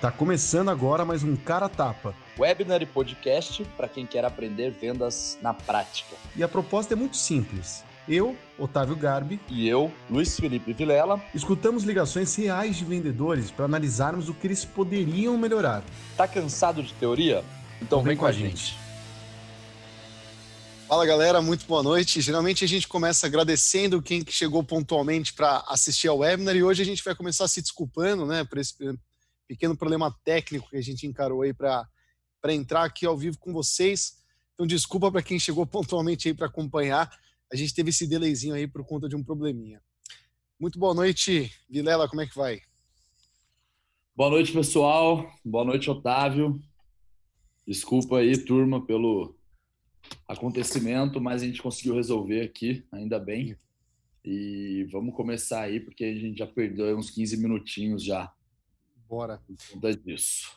Tá começando agora mais um Cara Tapa. Webinar e podcast para quem quer aprender vendas na prática. E a proposta é muito simples. Eu, Otávio Garbi, e eu, Luiz Felipe Vilela, escutamos ligações reais de vendedores para analisarmos o que eles poderiam melhorar. Tá cansado de teoria? Então, vem, vem com a gente. gente. Fala galera, muito boa noite. Geralmente a gente começa agradecendo quem chegou pontualmente para assistir ao webinar e hoje a gente vai começar se desculpando, né, por esse pequeno problema técnico que a gente encarou aí para entrar aqui ao vivo com vocês. Então desculpa para quem chegou pontualmente aí para acompanhar. A gente teve esse delayzinho aí por conta de um probleminha. Muito boa noite, Vilela, como é que vai? Boa noite, pessoal. Boa noite, Otávio. Desculpa aí, turma, pelo acontecimento, mas a gente conseguiu resolver aqui, ainda bem. E vamos começar aí, porque a gente já perdeu uns 15 minutinhos já. Bora. Conta disso.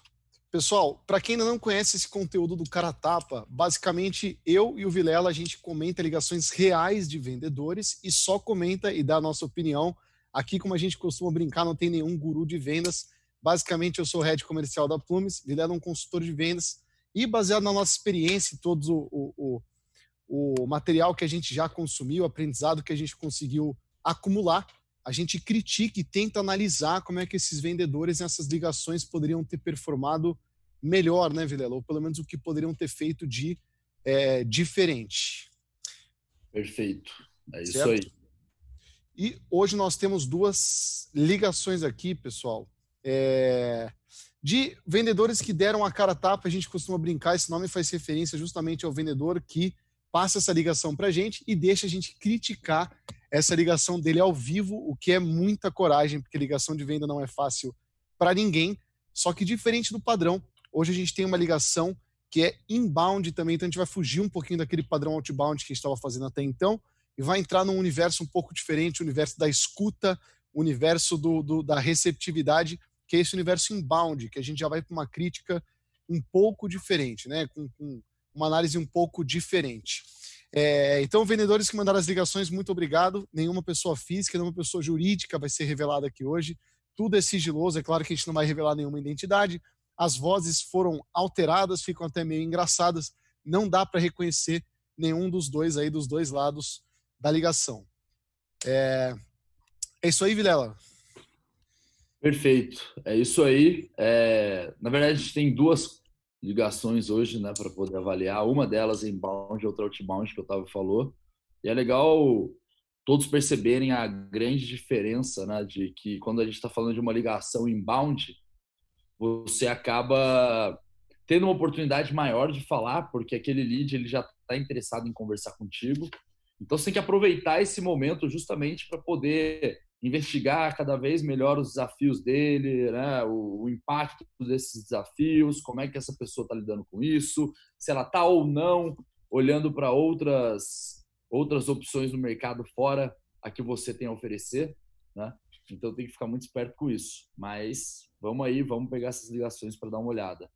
Pessoal, para quem ainda não conhece esse conteúdo do Cara Tapa, basicamente eu e o Vilela a gente comenta ligações reais de vendedores e só comenta e dá a nossa opinião. Aqui, como a gente costuma brincar, não tem nenhum guru de vendas. Basicamente, eu sou o head comercial da Plumes, Vilela é um consultor de vendas e baseado na nossa experiência, todo o, o, o material que a gente já consumiu, o aprendizado que a gente conseguiu acumular, a gente critica e tenta analisar como é que esses vendedores nessas ligações poderiam ter performado melhor, né, Vilela? Ou pelo menos o que poderiam ter feito de é, diferente. Perfeito. É isso aí. E hoje nós temos duas ligações aqui, pessoal. É de vendedores que deram a cara tapa. A gente costuma brincar, esse nome faz referência justamente ao vendedor que passa essa ligação para a gente e deixa a gente criticar essa ligação dele ao vivo, o que é muita coragem, porque ligação de venda não é fácil para ninguém. Só que diferente do padrão, hoje a gente tem uma ligação que é inbound também, então a gente vai fugir um pouquinho daquele padrão outbound que a gente estava fazendo até então e vai entrar num universo um pouco diferente, o universo da escuta, o universo do, do da receptividade que é esse universo inbound, que a gente já vai para uma crítica um pouco diferente, né? com, com uma análise um pouco diferente. É, então, vendedores que mandaram as ligações, muito obrigado. Nenhuma pessoa física, nenhuma pessoa jurídica vai ser revelada aqui hoje. Tudo é sigiloso, é claro que a gente não vai revelar nenhuma identidade. As vozes foram alteradas, ficam até meio engraçadas. Não dá para reconhecer nenhum dos dois aí, dos dois lados da ligação. É, é isso aí, Vilela. Perfeito, é isso aí. É, na verdade, a gente tem duas ligações hoje, né, para poder avaliar. Uma delas é inbound, outra outbound, que o Otávio falou. E é legal todos perceberem a grande diferença, né, de que quando a gente está falando de uma ligação inbound, você acaba tendo uma oportunidade maior de falar, porque aquele lead ele já está interessado em conversar contigo. Então você tem que aproveitar esse momento justamente para poder investigar cada vez melhor os desafios dele, né? o, o, impacto desses desafios, como é que essa pessoa está lidando com isso, se ela está ou não olhando para outras outras opções no mercado fora a que você tem a oferecer, né? Então tem que ficar muito esperto com isso. Mas vamos aí, vamos pegar essas ligações para dar uma olhada.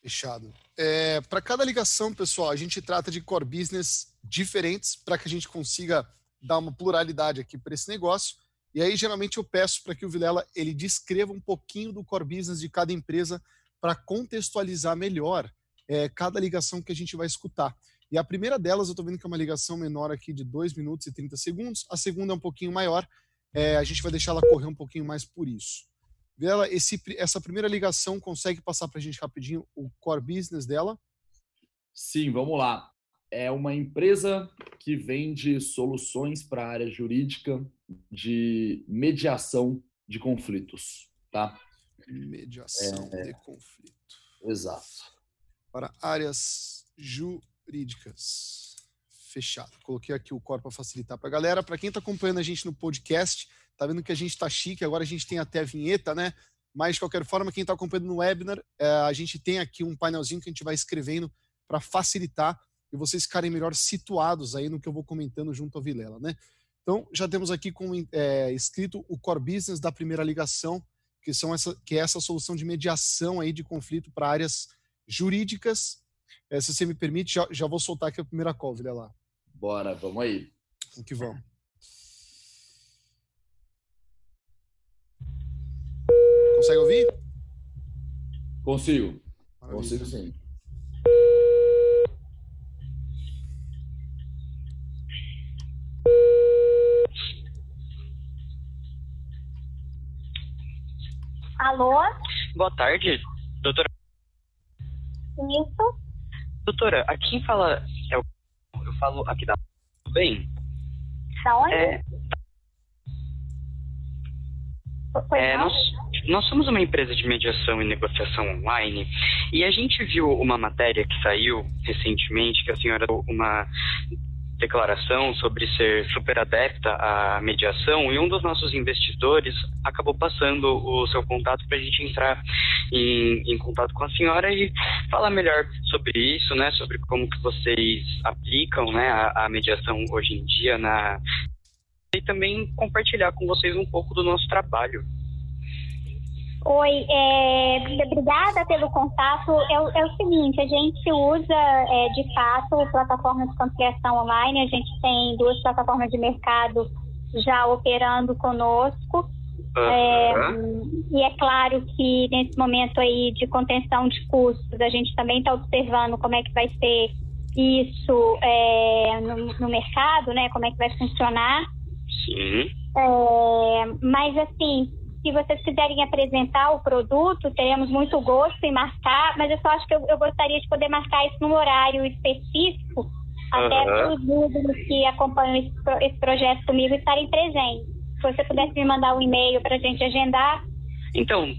Fechado. É, para cada ligação, pessoal, a gente trata de core business diferentes para que a gente consiga dar uma pluralidade aqui para esse negócio. E aí, geralmente, eu peço para que o Vilela ele descreva um pouquinho do core business de cada empresa para contextualizar melhor é, cada ligação que a gente vai escutar. E a primeira delas, eu estou vendo que é uma ligação menor aqui de 2 minutos e 30 segundos. A segunda é um pouquinho maior. É, a gente vai deixar ela correr um pouquinho mais por isso. Vilela, esse, essa primeira ligação consegue passar para a gente rapidinho o core business dela? Sim, vamos lá é uma empresa que vende soluções para a área jurídica de mediação de conflitos, tá? Mediação é... de conflito. Exato. Para áreas jurídicas. Fechado. Coloquei aqui o corpo para facilitar para a galera. Para quem está acompanhando a gente no podcast, tá vendo que a gente está chique. Agora a gente tem até a vinheta, né? Mas, de qualquer forma, quem está acompanhando no webinar, é, a gente tem aqui um painelzinho que a gente vai escrevendo para facilitar e vocês ficarem melhor situados aí no que eu vou comentando junto ao Vilela, né? Então, já temos aqui com, é, escrito o core business da primeira ligação, que, são essa, que é essa solução de mediação aí de conflito para áreas jurídicas. É, se você me permite, já, já vou soltar aqui a primeira call, Vilela. Bora, vamos aí. Vamos que vamos. Consegue ouvir? Consigo. Maravilha. Consigo sim. Alô? Boa tarde, doutora. Isso. Doutora, aqui fala é o... Eu falo aqui da... Tudo bem? Da onde? É... É, nós, nós somos uma empresa de mediação e negociação online e a gente viu uma matéria que saiu recentemente que a senhora deu uma declaração sobre ser super adepta à mediação e um dos nossos investidores acabou passando o seu contato para a gente entrar em, em, contato com a senhora e falar melhor sobre isso, né, sobre como que vocês aplicam, né, a, a mediação hoje em dia na e também compartilhar com vocês um pouco do nosso trabalho. Oi, é, obrigada pelo contato. É, é, o seguinte, a gente usa é, de fato plataformas de conciliação online, a gente tem duas plataformas de mercado já operando conosco. Uhum. e é claro que nesse momento aí de contenção de custos, a gente também está observando como é que vai ser isso é, no, no, mercado, né? Como é que vai funcionar. Sim. É, mas assim, se vocês quiserem apresentar o produto, teremos muito gosto em marcar, mas eu só acho que eu, eu gostaria de poder marcar isso num horário específico, uhum. até para os números que acompanham esse, esse projeto comigo estarem presentes. Se você pudesse me mandar um e-mail para a gente agendar. Então,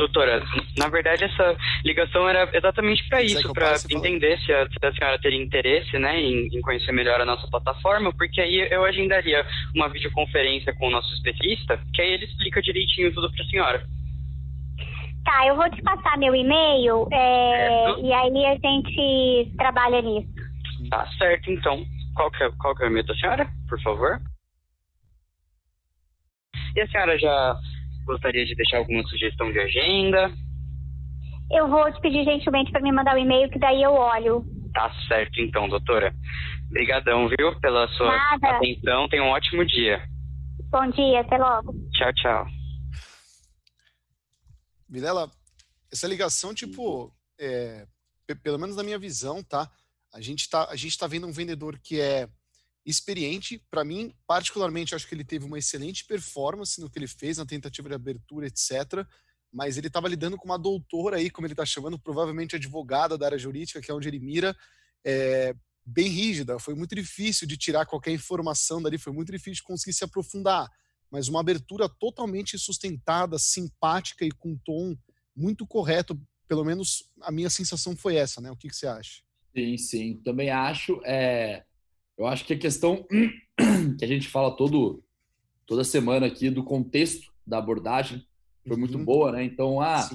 doutora, na verdade essa ligação era exatamente para isso, para entender se a, se a, senhora teria interesse né, em, em, conhecer melhor a nossa plataforma, porque aí eu agendaria uma videoconferência com o nosso especialista, que aí ele explica direitinho tudo para a senhora. Tá, eu vou te passar meu e-mail é, e aí a gente trabalha nisso. Tá certo, então. Qual que é, qual que é o e-mail da senhora, por favor? E a senhora já gostaria de deixar alguma sugestão de agenda? Eu vou te pedir gentilmente para me mandar o um e-mail, que daí eu olho. Tá certo, então, doutora. Obrigadão, viu, pela sua Nada. atenção. Tenha um ótimo dia. Bom dia, até logo. Tchau, tchau. Vilela, essa ligação, tipo, é, pelo menos na minha visão, tá? A gente tá, a gente tá vendo um vendedor que é experiente. Para mim, particularmente, acho que ele teve uma excelente performance no que ele fez, na tentativa de abertura, etc. Mas ele estava lidando com uma doutora aí, como ele está chamando, provavelmente advogada da área jurídica, que é onde ele mira, é, bem rígida. Foi muito difícil de tirar qualquer informação dali, foi muito difícil de conseguir se aprofundar. Mas uma abertura totalmente sustentada, simpática e com um tom muito correto. Pelo menos a minha sensação foi essa, né? O que, que você acha? Sim, sim. Também acho. É eu acho que a questão que a gente fala todo, toda semana aqui do contexto da abordagem foi muito uhum. boa, né? Então, ah,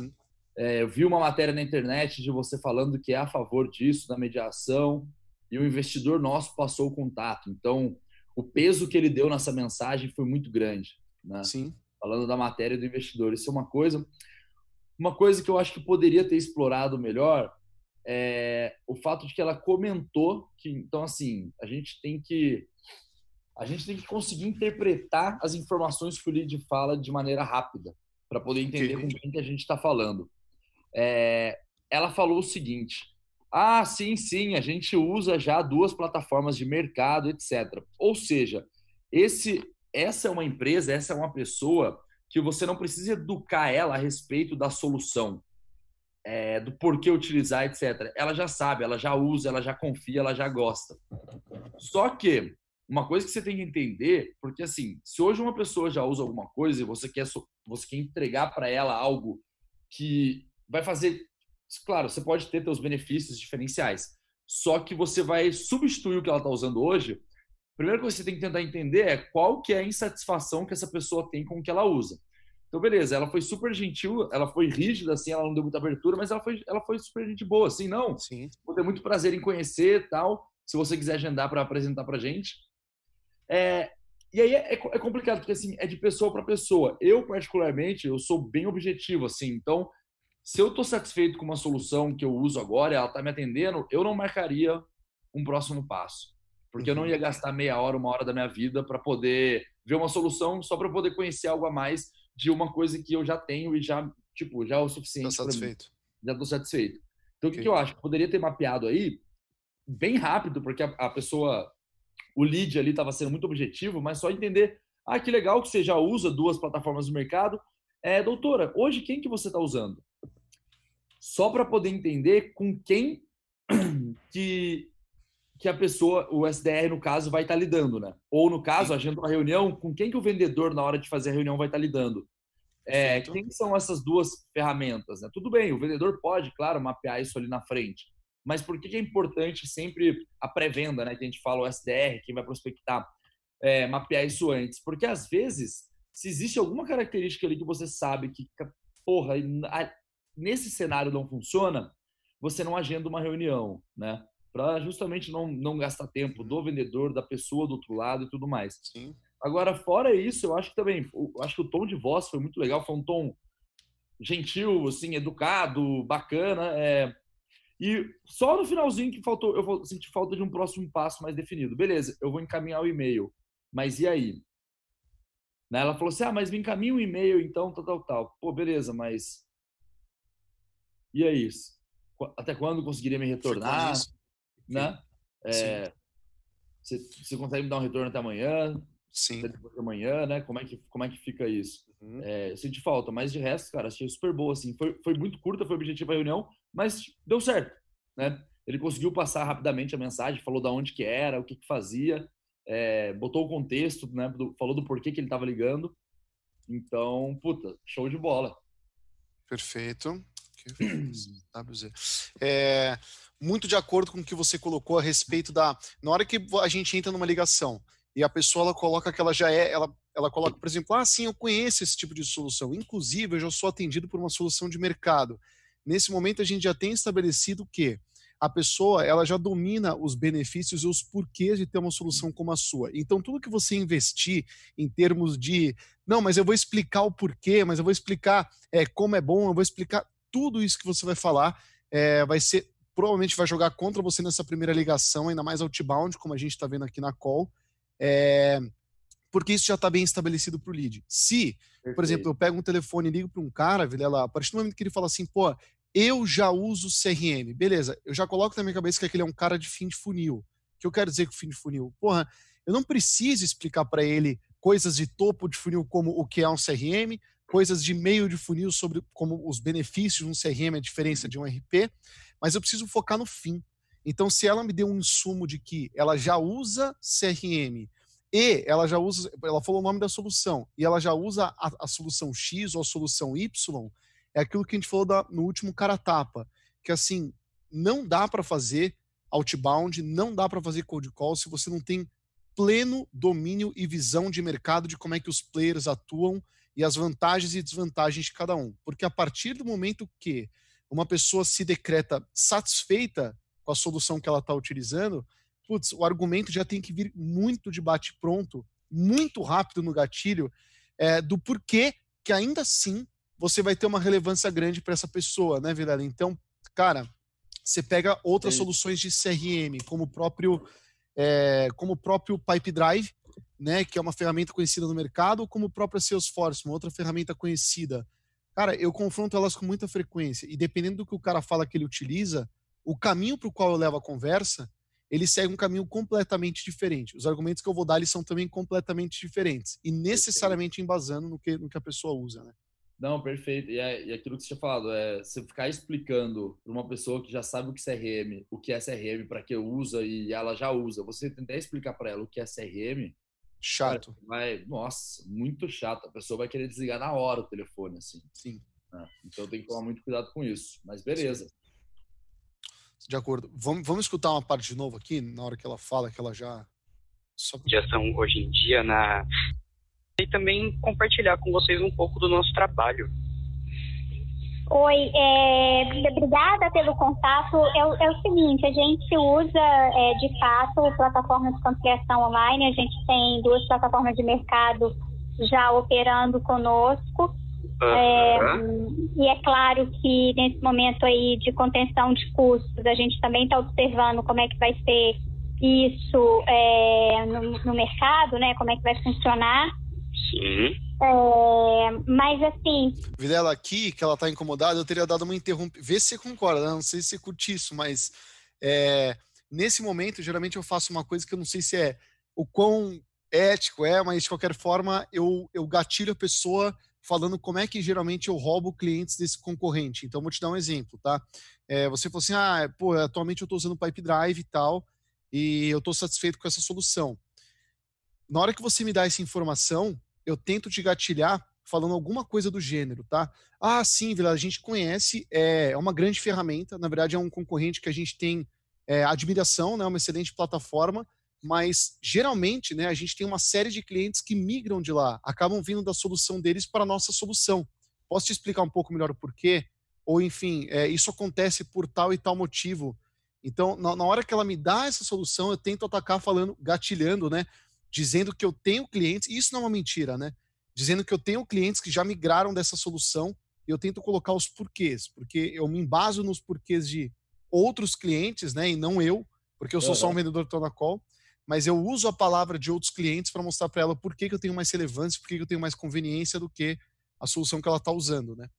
é, eu vi uma matéria na internet de você falando que é a favor disso, da mediação, e o investidor nosso passou o contato. Então, o peso que ele deu nessa mensagem foi muito grande, né? Sim. Falando da matéria do investidor. Isso é uma coisa. Uma coisa que eu acho que poderia ter explorado melhor é, o fato de que ela comentou que, então, assim, a gente tem que a gente tem que conseguir interpretar as informações que o lead fala de maneira rápida para poder entender com quem que a gente está falando. É, ela falou o seguinte: ah, sim, sim, a gente usa já duas plataformas de mercado, etc. Ou seja, esse, essa é uma empresa, essa é uma pessoa que você não precisa educar ela a respeito da solução é, do porquê utilizar, etc. Ela já sabe, ela já usa, ela já confia, ela já gosta. Só que uma coisa que você tem que entender, porque assim, se hoje uma pessoa já usa alguma coisa e você quer, você quer entregar para ela algo que vai fazer, claro, você pode ter seus benefícios diferenciais, só que você vai substituir o que ela está usando hoje. Primeira coisa que você tem que tentar entender é qual que é a insatisfação que essa pessoa tem com o que ela usa. Então, beleza, ela foi super gentil, ela foi rígida, assim, ela não deu muita abertura, mas ela foi, ela foi super gente boa, assim, não. Sim. Vou ter muito prazer em conhecer tal, se você quiser agendar para apresentar pra gente. É, e aí é, é, complicado, porque assim, é de pessoa para pessoa. Eu, particularmente, eu sou bem objetivo, assim, então, se eu estou satisfeito com uma solução que eu uso agora, ela está me atendendo, eu não marcaria um próximo passo. Porque eu não ia uhum. gastar meia hora, uma hora da minha vida para poder ver uma solução só para poder conhecer algo a mais de uma coisa que eu já tenho e já, tipo, já é o suficiente. Tá satisfeito. já estou satisfeito. Então, okay. o que, eu acho? Poderia ter mapeado aí bem rápido, porque a, a pessoa, o lead ali estava sendo muito objetivo, mas só entender, ah, que legal que você já usa duas plataformas no mercado. É, doutora, hoje quem que você está usando? Só para poder entender com quem que que a pessoa, o SDR no caso, vai estar tá lidando, né? Ou no caso, agenda uma reunião, com quem que o vendedor na hora de fazer a reunião vai estar tá lidando? É, quem são essas duas ferramentas? Né? Tudo bem, o vendedor pode, claro, mapear isso ali na frente. Mas por que é importante sempre a pré-venda, né? Que a gente fala o SDR, quem vai prospectar, é, mapear isso antes? Porque às vezes, se existe alguma característica ali que você sabe que, porra, nesse cenário não funciona, você não agenda uma reunião, né? Para justamente não, não gastar tempo do vendedor, da pessoa do outro lado e tudo mais. Sim. Agora, fora isso, eu acho que também, acho que o tom de voz foi muito legal, foi um tom gentil, assim, educado, bacana. É... E só no finalzinho que faltou, eu senti falta de um próximo passo mais definido. Beleza, eu vou encaminhar o e-mail, mas e aí? Né? Ela falou assim: ah, mas me encaminha um e-mail, então, tal, tal, tal. Pô, beleza, mas. E aí? Até quando conseguiria me retornar? Né? É, você, você, consegue me dar um retorno até amanhã? Sim. Até depois de amanhã, né? Como é que, como é que fica isso? Uhum. É, eu senti falta, mas de resto, cara, achei super boa, assim. Foi, foi muito curta, foi objetiva a reunião, mas deu certo, né? Ele conseguiu passar rapidamente a mensagem, falou da onde que era, o que que fazia, é, botou o contexto, né? Do, falou do porquê que ele estava ligando. Então, puta, show de bola. Perfeito. WZ. É, muito de acordo com o que você colocou a respeito da. Na hora que a gente entra numa ligação e a pessoa ela coloca que ela já é, ela, ela coloca, por exemplo, ah, sim, eu conheço esse tipo de solução. Inclusive, eu já sou atendido por uma solução de mercado. Nesse momento, a gente já tem estabelecido que a pessoa ela já domina os benefícios e os porquês de ter uma solução como a sua. Então, tudo que você investir em termos de, não, mas eu vou explicar o porquê, mas eu vou explicar é, como é bom, eu vou explicar tudo isso que você vai falar, é, vai ser provavelmente vai jogar contra você nessa primeira ligação, ainda mais outbound, como a gente está vendo aqui na call, é, porque isso já está bem estabelecido para o lead. Se, Perfeito. por exemplo, eu pego um telefone e ligo para um cara, Vilela, a partir do momento que ele fala assim, pô, eu já uso CRM, beleza, eu já coloco na minha cabeça que aquele é um cara de fim de funil. O que eu quero dizer com fim de funil? Porra, eu não preciso explicar para ele coisas de topo de funil como o que é um CRM, coisas de meio de funil sobre como os benefícios de um CRM, a diferença de um RP mas eu preciso focar no fim. Então, se ela me deu um insumo de que ela já usa CRM e ela já usa, ela falou o nome da solução, e ela já usa a, a solução X ou a solução Y, é aquilo que a gente falou da, no último cara tapa, que assim, não dá para fazer outbound, não dá para fazer cold call se você não tem pleno domínio e visão de mercado de como é que os players atuam e as vantagens e desvantagens de cada um. Porque a partir do momento que uma pessoa se decreta satisfeita com a solução que ela está utilizando, putz, o argumento já tem que vir muito de bate-pronto, muito rápido no gatilho, é, do porquê que ainda assim você vai ter uma relevância grande para essa pessoa, né, Vilela? Então, cara, você pega outras Sim. soluções de CRM, como o próprio, é, como o próprio Pipe Drive, né, que é uma ferramenta conhecida no mercado, ou como o próprio Salesforce, uma outra ferramenta conhecida. Cara, eu confronto elas com muita frequência. E dependendo do que o cara fala que ele utiliza, o caminho para o qual eu levo a conversa, ele segue um caminho completamente diferente. Os argumentos que eu vou dar eles são também completamente diferentes. E necessariamente embasando no que, no que a pessoa usa, né? Não, perfeito. E, é, e aquilo que você tinha falado, é você ficar explicando para uma pessoa que já sabe o que é CRM, o que é CRM, para que usa e ela já usa, você tentar explicar para ela o que é CRM, Chato. Vai, nossa, muito chato. A pessoa vai querer desligar na hora o telefone, assim. Sim. É, então tem que tomar muito cuidado com isso. Mas beleza. Sim. De acordo. Vamos, vamos escutar uma parte de novo aqui, na hora que ela fala que ela já. Só... De ação hoje em dia na. E também compartilhar com vocês um pouco do nosso trabalho. Oi, é, obrigada pelo contato. É, é, o seguinte, a gente usa é, de fato plataformas de conciliação online, a gente tem duas plataformas de mercado já operando conosco. É, e é claro que nesse momento aí de contenção de custos, a gente também está observando como é que vai ser isso é, no, no mercado, né? Como é que vai funcionar. Sim. É, mas assim. Vilela, aqui, que ela tá incomodada, eu teria dado uma interrompida. Vê se você concorda, né? não sei se você curte isso, mas é, nesse momento, geralmente eu faço uma coisa que eu não sei se é o quão ético é, mas de qualquer forma eu, eu gatilho a pessoa falando como é que geralmente eu roubo clientes desse concorrente. Então, vou te dar um exemplo, tá? É, você falou assim, ah, pô, atualmente eu estou usando Pipe Drive e tal, e eu estou satisfeito com essa solução. Na hora que você me dá essa informação, eu tento te gatilhar falando alguma coisa do gênero, tá? Ah, sim, Vila, a gente conhece, é, é uma grande ferramenta, na verdade é um concorrente que a gente tem é, admiração, né, uma excelente plataforma, mas geralmente né, a gente tem uma série de clientes que migram de lá, acabam vindo da solução deles para a nossa solução. Posso te explicar um pouco melhor o porquê? Ou, enfim, é, isso acontece por tal e tal motivo. Então, na, na, hora que ela me dá essa solução, eu tento atacar falando, gatilhando, né? Dizendo que eu tenho clientes, e isso não é uma mentira, né? Dizendo que eu tenho clientes que já migraram dessa solução e eu tento colocar os porquês, porque eu me embaso nos porquês de outros clientes, né? E não eu, porque eu sou uhum. só um vendedor Tonacol mas eu uso a palavra de outros clientes para mostrar para ela por que, que eu tenho mais relevância, por que, que eu tenho mais conveniência do que a solução que ela está usando, né?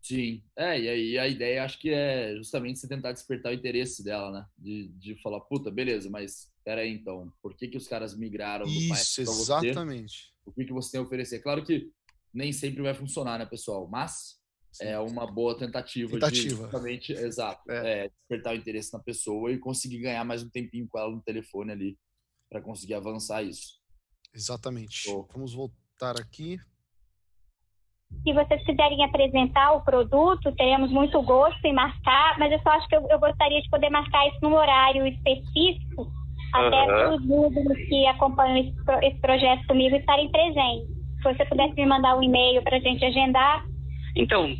Sim, é, e aí a ideia acho que é justamente você tentar despertar o interesse dela, né? De, de falar, puta, beleza, mas peraí então, por que, que os caras migraram do Isso, exatamente. Você? O que, que você tem a oferecer? Claro que nem sempre vai funcionar, né, pessoal? Mas Sim. é uma boa tentativa, tentativa. de justamente, exato, é. É, despertar o interesse na pessoa e conseguir ganhar mais um tempinho com ela no telefone ali para conseguir avançar isso. Exatamente. Vamos voltar aqui. Se vocês quiserem apresentar o produto, teremos muito gosto em marcar, mas eu só acho que eu, eu gostaria de poder marcar isso num horário específico. Até para os números que acompanham esse, esse projeto comigo estarem presentes. Se você pudesse me mandar um e-mail para a gente agendar. Então,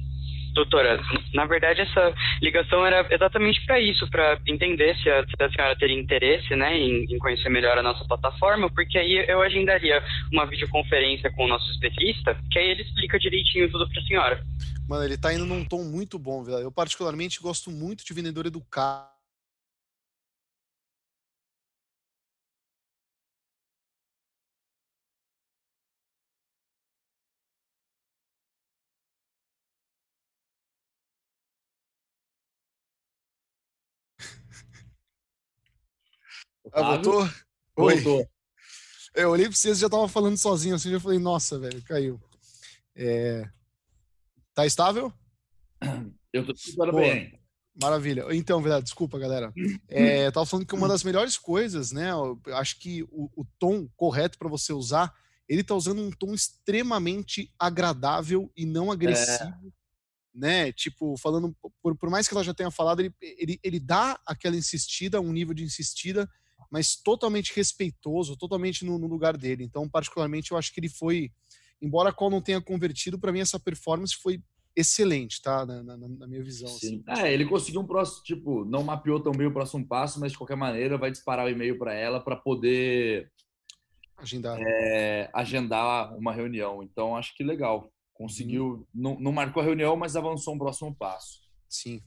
Doutora, na verdade essa ligação era exatamente para isso, para entender se a, se a, senhora teria interesse né, em, em, conhecer melhor a nossa plataforma, porque aí eu agendaria uma videoconferência com o nosso especialista, que aí ele explica direitinho tudo para a senhora. Mano, ele tá indo num tom muito bom, velho. Eu particularmente gosto muito de vendedor educado Ah, voltou? Voltou. Eu olhei pra vocês e já tava falando sozinho assim, já falei, nossa, velho, caiu. É... Tá estável? Eu tô escutando bem. Maravilha. Então, verdade, desculpa, galera. É, eu tava falando que uma das melhores coisas, né? Eu acho que o, o tom correto para você usar, ele tá usando um tom extremamente agradável e não agressivo. É. Né, tipo, falando, por, por mais que ela já tenha falado, ele, ele, ele dá aquela insistida, um nível de insistida, mas totalmente respeitoso, totalmente no, no, lugar dele. Então, particularmente, eu acho que ele foi, embora a Call não tenha convertido, para mim essa performance foi excelente, tá? Na, na, na minha visão. Sim. Assim. É, ele conseguiu um próximo, tipo, não mapeou tão bem o próximo passo, mas de qualquer maneira vai disparar o e-mail para ela para poder agendar. É, agendar uma reunião. Então, acho que legal. Conseguiu, uhum. não, não marcou a reunião, mas avançou um próximo passo. Sim.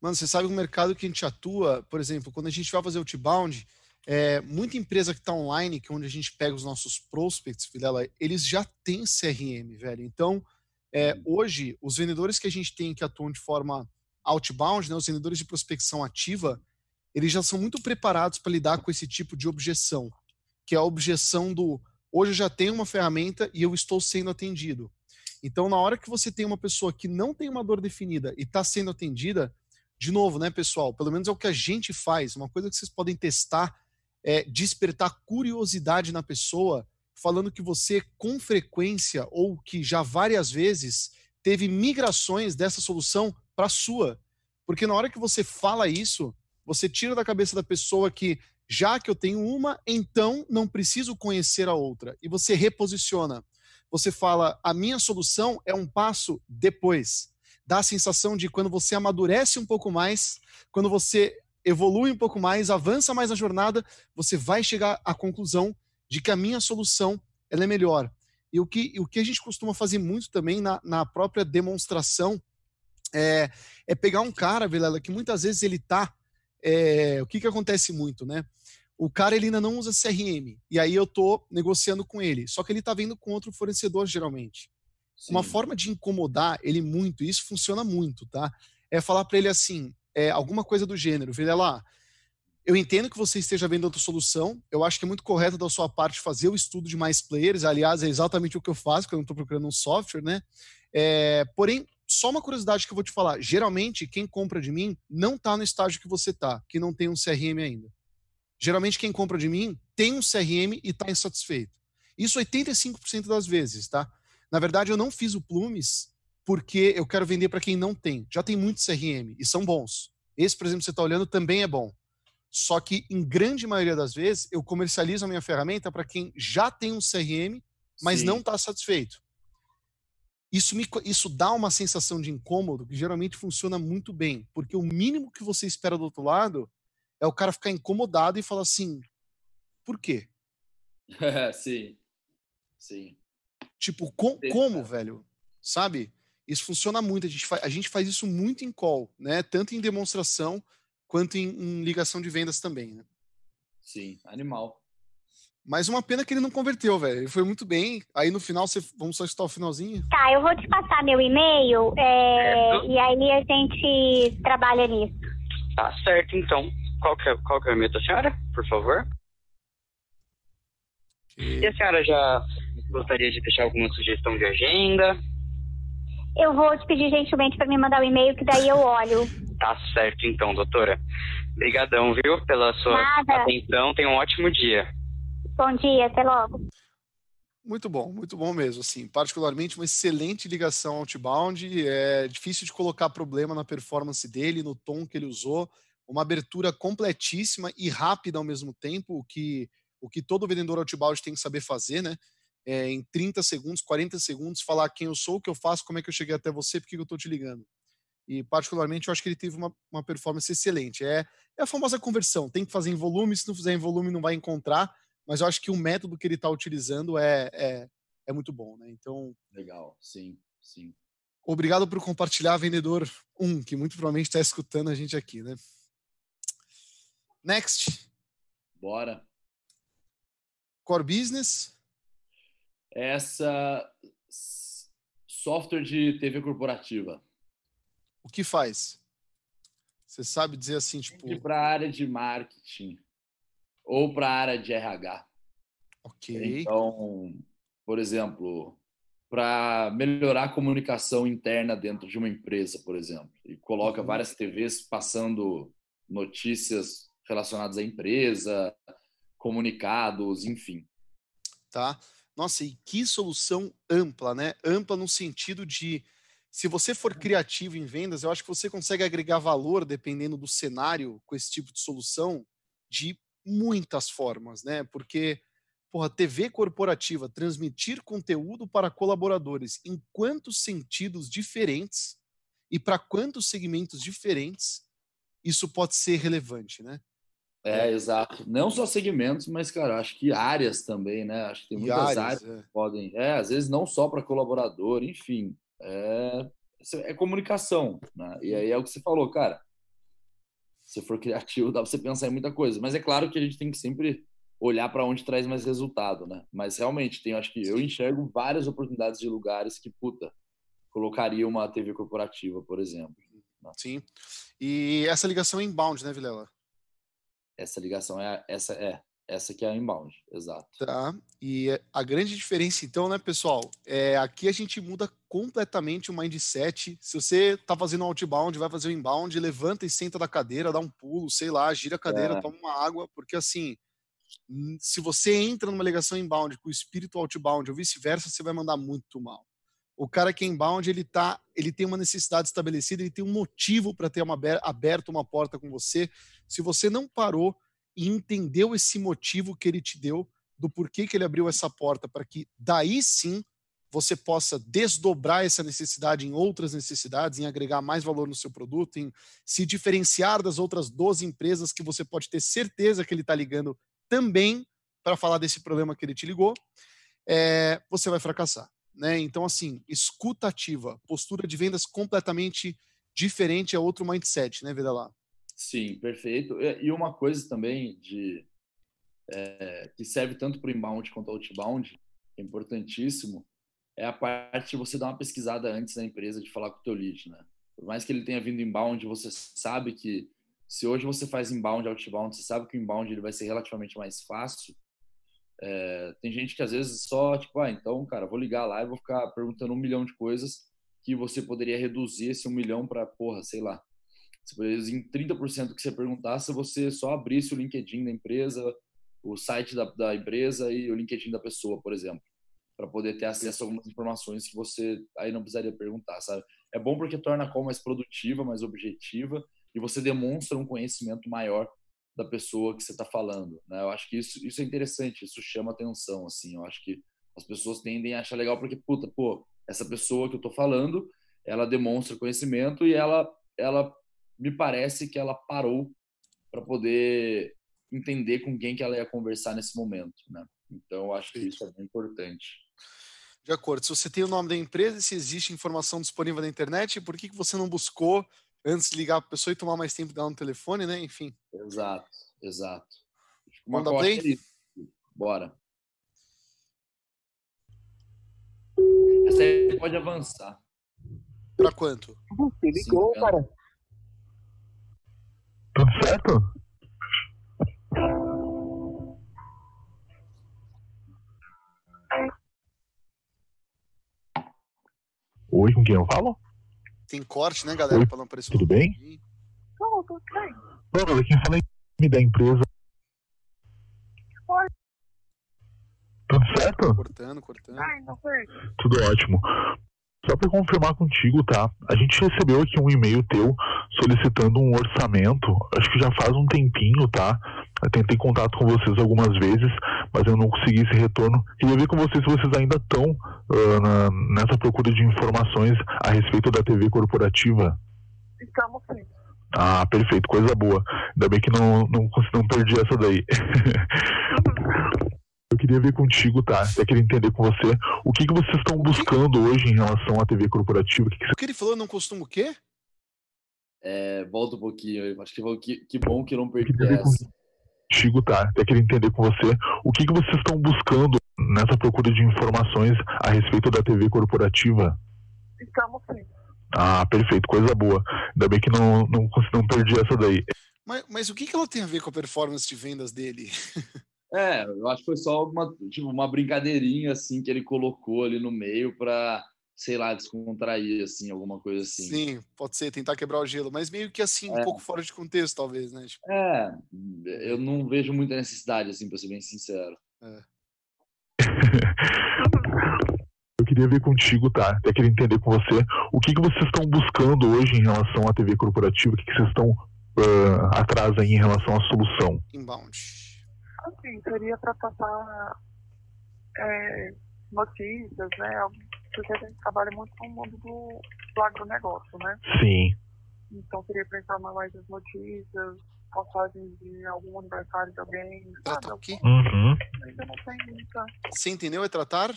Mano, você sabe o mercado que a gente atua, por exemplo, quando a gente vai fazer o T-Bound, é, muita empresa que está online, que é onde a gente pega os nossos prospects, Vilela, eles já têm CRM, velho. Então, é, uhum. hoje, os vendedores que a gente tem que atuam de forma outbound, né, os vendedores de prospecção ativa, eles já são muito preparados para lidar com esse tipo de objeção, que é a objeção do hoje eu já tenho uma ferramenta e eu estou sendo atendido. Então, na hora que você tem uma pessoa que não tem uma dor definida e está sendo atendida, de novo, né, pessoal? Pelo menos é o que a gente faz. Uma coisa que vocês podem testar é, despertar curiosidade na pessoa, falando que você, com frequência ou que já várias vezes, teve migrações dessa solução para a sua. Porque na hora que você fala isso, você tira da cabeça da pessoa que, já que eu tenho uma, então não preciso conhecer a outra. E você reposiciona. Você fala, a minha solução é um passo depois. Dá a sensação de quando você amadurece um pouco mais, quando você evolui um pouco mais, avança mais na jornada, você vai chegar à conclusão de que a minha solução ela é melhor. E o que, o que a gente costuma fazer muito também na, na própria demonstração é, é pegar um cara, Vilela, que muitas vezes ele tá. É, o que, que acontece muito, né? O cara ele ainda não usa CRM. E aí eu tô negociando com ele. Só que ele tá vendo com outro fornecedor, geralmente. Sim. Uma forma de incomodar ele muito, e isso funciona muito, tá? É falar para ele assim, é, alguma coisa do gênero, vê lá. Eu entendo que você esteja vendo outra solução. Eu acho que é muito correto da sua parte fazer o estudo de mais players. Aliás, é exatamente o que eu faço, quando eu estou procurando um software, né? É, porém, só uma curiosidade que eu vou te falar. Geralmente, quem compra de mim não está no estágio que você está, que não tem um CRM ainda. Geralmente, quem compra de mim tem um CRM e está insatisfeito. Isso 85% das vezes, tá? Na verdade, eu não fiz o Plumes porque eu quero vender para quem não tem. Já tem muito CRM e são bons. Esse, por exemplo, que você está olhando também é bom. Só que, em grande maioria das vezes, eu comercializo a minha ferramenta para quem já tem um CRM, mas Sim. não está satisfeito. Isso, me, isso dá uma sensação de incômodo que geralmente funciona muito bem, porque o mínimo que você espera do outro lado é o cara ficar incomodado e falar assim: por quê? sim. Sim. Tipo, com, como, velho? Sabe? Isso funciona muito. A gente, faz, a gente faz isso muito em call, né? Tanto em demonstração quanto em, em ligação de vendas também, né? Sim, animal. Mas uma pena que ele não converteu, velho. Ele foi muito bem. Aí no final, você... vamos só estar o finalzinho? Tá, eu vou te passar meu e-mail é... e aí a gente trabalha nisso. Tá certo, então. Qual que é, qual que é o e-mail da senhora, por favor? Que... E a senhora já gostaria de deixar alguma sugestão de agenda? Eu vou te pedir gentilmente para me mandar o um e-mail, que daí eu olho. Tá certo, então, doutora. Obrigadão, viu, pela sua Nada. atenção. Tenha um ótimo dia. Bom dia, até logo. Muito bom, muito bom mesmo. Assim, particularmente uma excelente ligação outbound. É difícil de colocar problema na performance dele, no tom que ele usou. Uma abertura completíssima e rápida ao mesmo tempo, o que, o que todo vendedor outbound tem que saber fazer, né? É, em 30 segundos, 40 segundos, falar quem eu sou, o que eu faço, como é que eu cheguei até você, por que eu estou te ligando. E, particularmente, eu acho que ele teve uma, uma performance excelente. É, é a famosa conversão. Tem que fazer em volume, se não fizer em volume, não vai encontrar mas eu acho que o método que ele está utilizando é, é, é, muito bom, né? Então. Legal, sim, sim. Obrigado por compartilhar, vendedor 1, que muito provavelmente está escutando a gente aqui, né? Next. Bora. Core Business. Essa software de TV corporativa. O que faz? Você sabe dizer assim, tipo. Para a área de marketing ou para a área de RH. Ok. Então, por exemplo, para melhorar a comunicação interna dentro de uma empresa, por exemplo, e coloca uhum. várias TVs passando notícias relacionadas à empresa, comunicados, enfim. Tá. Nossa, e que solução ampla, né? Ampla no sentido de se você for criativo em vendas, eu acho que você consegue agregar valor dependendo do cenário com esse tipo de solução de muitas formas, né? Porque, porra, TV corporativa, transmitir conteúdo para colaboradores em quantos sentidos diferentes e para quantos segmentos diferentes isso pode ser relevante, né? É, exato. Não só segmentos, mas, cara, acho que áreas também, né? Acho que tem muitas áreas, áreas é. que podem. É, às vezes não só para colaborador, enfim. É, é comunicação, né? E aí é o que você falou, cara se for criativo, dá pra você pensar em muita coisa. Mas é claro que a gente tem que sempre olhar para onde traz mais resultado, né? Mas realmente, tem, acho que eu enxergo várias oportunidades de lugares que, puta, colocaria uma TV corporativa, por exemplo. Né? Sim. E essa ligação é inbound, né, Vilela? Essa ligação é essa é essa que é a inbound, exato. Tá. E a grande diferença, então, né, pessoal, é aqui a gente muda completamente o mindset. Se você tá fazendo um outbound, vai fazer o inbound, levanta e senta da cadeira, dá um pulo, sei lá, gira a cadeira, é. toma uma água, porque assim, se você entra numa ligação inbound com o espírito outbound ou vice-versa, você vai mandar muito mal. O cara que é inbound, ele tá, ele tem uma necessidade estabelecida, ele tem um motivo para ter uma aberto uma porta com você. Se você não parou e entendeu esse motivo que ele te deu do porquê que ele abriu essa porta para que daí sim você possa desdobrar essa necessidade em outras necessidades, em agregar mais valor no seu produto, em se diferenciar das outras 12 empresas que você pode ter certeza que ele está ligando também para falar desse problema que ele te ligou, é, você vai fracassar. Né? Então, assim, escuta ativa, postura de vendas completamente diferente é outro mindset, né, Vida lá? Sim, perfeito. E uma coisa também de é, que serve tanto para o inbound quanto outbound, é importantíssimo, é a parte de você dar uma pesquisada antes na empresa de falar com o teu lead, né? Por mais que ele tenha vindo inbound, você sabe que se hoje você faz inbound, outbound, você sabe que o inbound ele vai ser relativamente mais fácil. É, tem gente que às vezes só, tipo, ah, então, cara, vou ligar lá e vou ficar perguntando um milhão de coisas que você poderia reduzir esse um milhão para, porra, sei lá. Em 30% que você perguntasse se você só abrisse o LinkedIn da empresa, o site da, da empresa e o LinkedIn da pessoa, por exemplo, para poder ter acesso a algumas informações que você aí não precisaria perguntar, sabe? É bom porque torna a call mais produtiva, mais objetiva e você demonstra um conhecimento maior da pessoa que você está falando, né? Eu acho que isso, isso é interessante, isso chama atenção, assim. Eu acho que as pessoas tendem a achar legal porque, puta, pô, essa pessoa que eu estou falando, ela demonstra conhecimento e ela, ela me parece que ela parou para poder entender com quem que ela ia conversar nesse momento, né? Então, eu acho que isso é bem importante. De acordo. Se você tem o nome da empresa, se existe informação disponível na internet, por que, que você não buscou antes de ligar para a pessoa e tomar mais tempo dela no telefone, né? Enfim. Exato, exato. Uma Manda play? Bora. Essa aí pode avançar. Para quanto? Você ligou, cara. Tudo certo? Oi, com quem eu falo? Tem corte, né, galera? Oi, pra não aparecer tudo bem? Tudo, tudo bem. Bom, quem fala é da empresa. Oi. Tudo certo? Cortando, cortando. Ai, não foi. Tudo ótimo. Só para confirmar contigo, tá? A gente recebeu aqui um e-mail teu solicitando um orçamento. Acho que já faz um tempinho, tá? Eu tentei contato com vocês algumas vezes, mas eu não consegui esse retorno. Queria ver com vocês se vocês ainda estão uh, nessa procura de informações a respeito da TV corporativa. Estamos sim. Ah, perfeito, coisa boa. Ainda bem que não, não, não perdi essa daí. Eu queria ver contigo, tá? Eu queria entender com você o que, que vocês estão buscando hoje em relação à TV corporativa. O que, que, você... o que ele falou, não costuma o quê? É, volta um pouquinho, acho que, que, que bom que eu não perdi essa. Contigo, tá? Eu queria entender com você o que, que vocês estão buscando nessa procura de informações a respeito da TV corporativa. Estamos sim. Ah, perfeito, coisa boa. Ainda bem que não, não, não perdi essa daí. Mas, mas o que, que ela tem a ver com a performance de vendas dele? É, eu acho que foi só uma, tipo, uma brincadeirinha assim que ele colocou ali no meio para, sei lá, descontrair assim, alguma coisa assim. Sim, pode ser tentar quebrar o gelo, mas meio que assim, é. um pouco fora de contexto talvez, né? Tipo... É, eu não vejo muita necessidade assim, para ser bem sincero. É. Eu queria ver contigo, tá? Eu queria entender com você o que, que vocês estão buscando hoje em relação à TV corporativa, o que, que vocês estão uh, atrás aí em relação à solução. Inbound assim, seria para passar é, notícias, né? Porque a gente trabalha muito no mundo do, do agronegócio, né? Sim. Então seria para informar mais as notícias, passagens de algum aniversário de alguém. Tratar o quê? Uhum. Ainda não tem muita. Você entendeu? É tratar?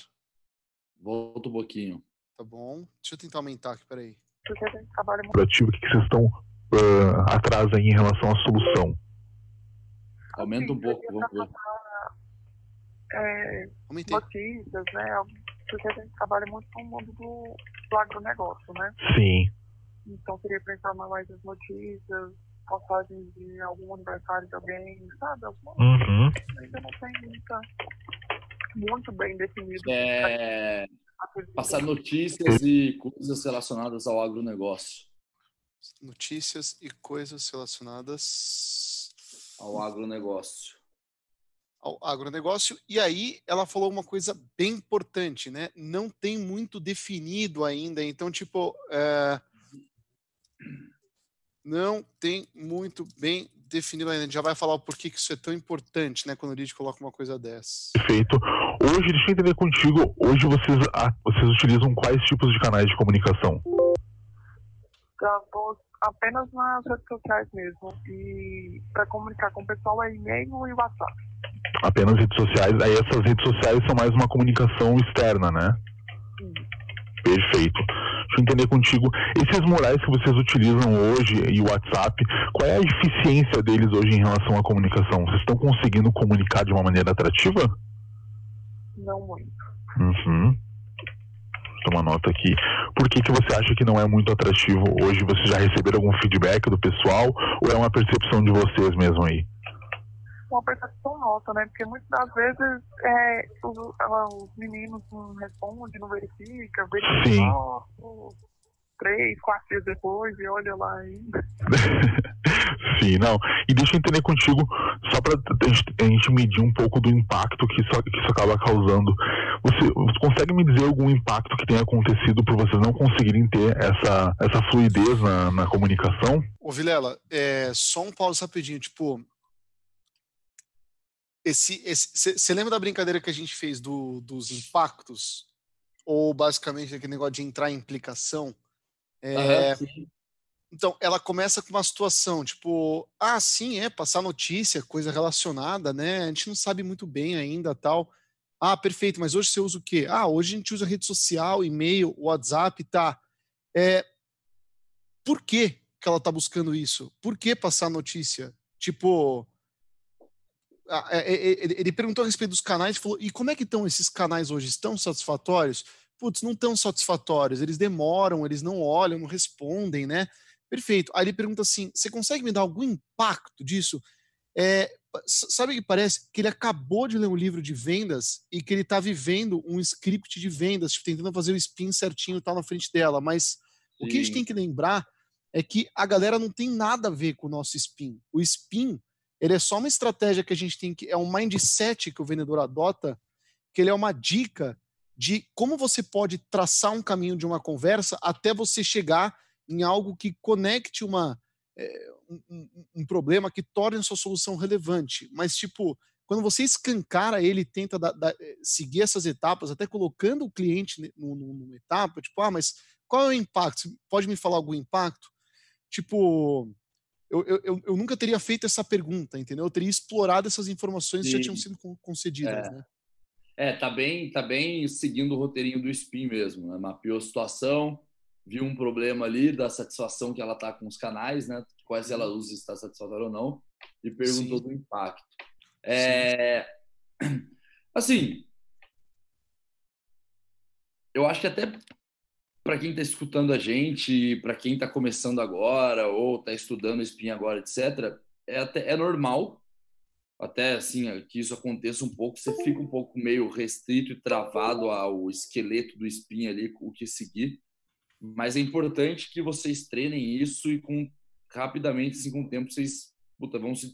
Volta um pouquinho. Tá bom. Deixa eu tentar aumentar aqui, peraí. Porque a gente trabalha muito. O que vocês estão uh, atrás aí em relação à solução? Aumenta um pouco, vamos ver. É, notícias, né? Porque a gente trabalha muito no mundo do, do agronegócio, né? Sim. Então queria pensar mais as notícias, passagens de algum aniversário de alguém, sabe? Alguma uhum. Ainda não tem muita, muito bem definido. É... Passar notícias e coisas relacionadas ao agronegócio. Notícias e coisas relacionadas ao agronegócio. Ao agronegócio. E aí ela falou uma coisa bem importante, né? Não tem muito definido ainda. Então, tipo, é... não tem muito bem definido ainda. A gente já vai falar o porquê que isso é tão importante, né? Quando a gente coloca uma coisa dessa. Perfeito. Hoje, deixa eu entender contigo. Hoje vocês, ah, vocês utilizam quais tipos de canais de comunicação? Gravou apenas nas redes sociais mesmo. E para comunicar com o pessoal é e-mail e WhatsApp. Apenas redes sociais. Aí essas redes sociais são mais uma comunicação externa, né? Sim. Perfeito. Deixa eu entender contigo. Esses murais que vocês utilizam hoje e o WhatsApp, qual é a eficiência deles hoje em relação à comunicação? Vocês estão conseguindo comunicar de uma maneira atrativa? Não muito. Uhum. Toma nota aqui. Por que, que você acha que não é muito atrativo hoje? Vocês já receberam algum feedback do pessoal ou é uma percepção de vocês mesmo aí? uma percepção nossa, né? Porque muitas das vezes é, os, os meninos não respondem, não verifica, verifica oh, três, quatro dias depois e olha lá ainda. Sim, não. E deixa eu entender contigo, só para a gente medir um pouco do impacto que isso, que isso acaba causando. Você, você, consegue me dizer algum impacto que tenha acontecido por vocês não conseguirem ter essa, essa fluidez na, na comunicação? Ô Vilela, é, só um pause rapidinho. Tipo, esse você lembra da brincadeira que a gente fez do, dos impactos ou basicamente aquele negócio de entrar em implicação é, uhum, então ela começa com uma situação tipo ah sim é passar notícia coisa relacionada né a gente não sabe muito bem ainda tal. Ah perfeito mas hoje você usa o quê? Ah hoje a gente usa rede social e-mail WhatsApp tá. É por que que ela tá buscando isso? Por que passar notícia? Tipo é, é, é, ele perguntou a respeito dos canais falou: e como é que estão esses canais hoje? Estão satisfatórios? Putz, não estão satisfatórios, eles demoram, eles não olham, não respondem, né? Perfeito. Aí ele pergunta assim: você consegue me dar algum impacto disso? É, sabe o que parece? Que ele acabou de ler um livro de vendas e que ele está vivendo um script de vendas, tipo, tentando fazer o spin certinho tal na frente dela. Mas Sim. o que a gente tem que lembrar é que a galera não tem nada a ver com o nosso spin. O spin ele é só uma estratégia que a gente tem que é um mindset que o vendedor adota, que ele é uma dica de como você pode traçar um caminho de uma conversa até você chegar em algo que conecte uma é, um, um, problema que torne a sua solução relevante. Mas tipo, quando você escancara ele, tenta da, da, eh, seguir essas etapas, até colocando o cliente numa etapa, tipo, ah, mas qual é o impacto? Você pode me falar algum impacto? Tipo, eu, eu, eu nunca teria feito essa pergunta, entendeu? Eu teria explorado essas informações Sim. que já tinham sido concedidas, é. né? É, tá bem, tá bem seguindo o roteirinho do SPIN mesmo, né? Mapeou a situação, viu um problema ali da satisfação que ela tá com os canais, né? Quais ela usa, se está satisfatória ou não, e perguntou Sim. do impacto. É... Assim, eu acho que até para quem está escutando a gente, para quem está começando agora ou está estudando espinha agora, etc., é, até, é normal, até assim, que isso aconteça um pouco, você fica um pouco meio restrito e travado ao esqueleto do espinha ali, o que seguir. Mas é importante que vocês treinem isso e com rapidamente, assim, com o tempo, vocês puta, vão se,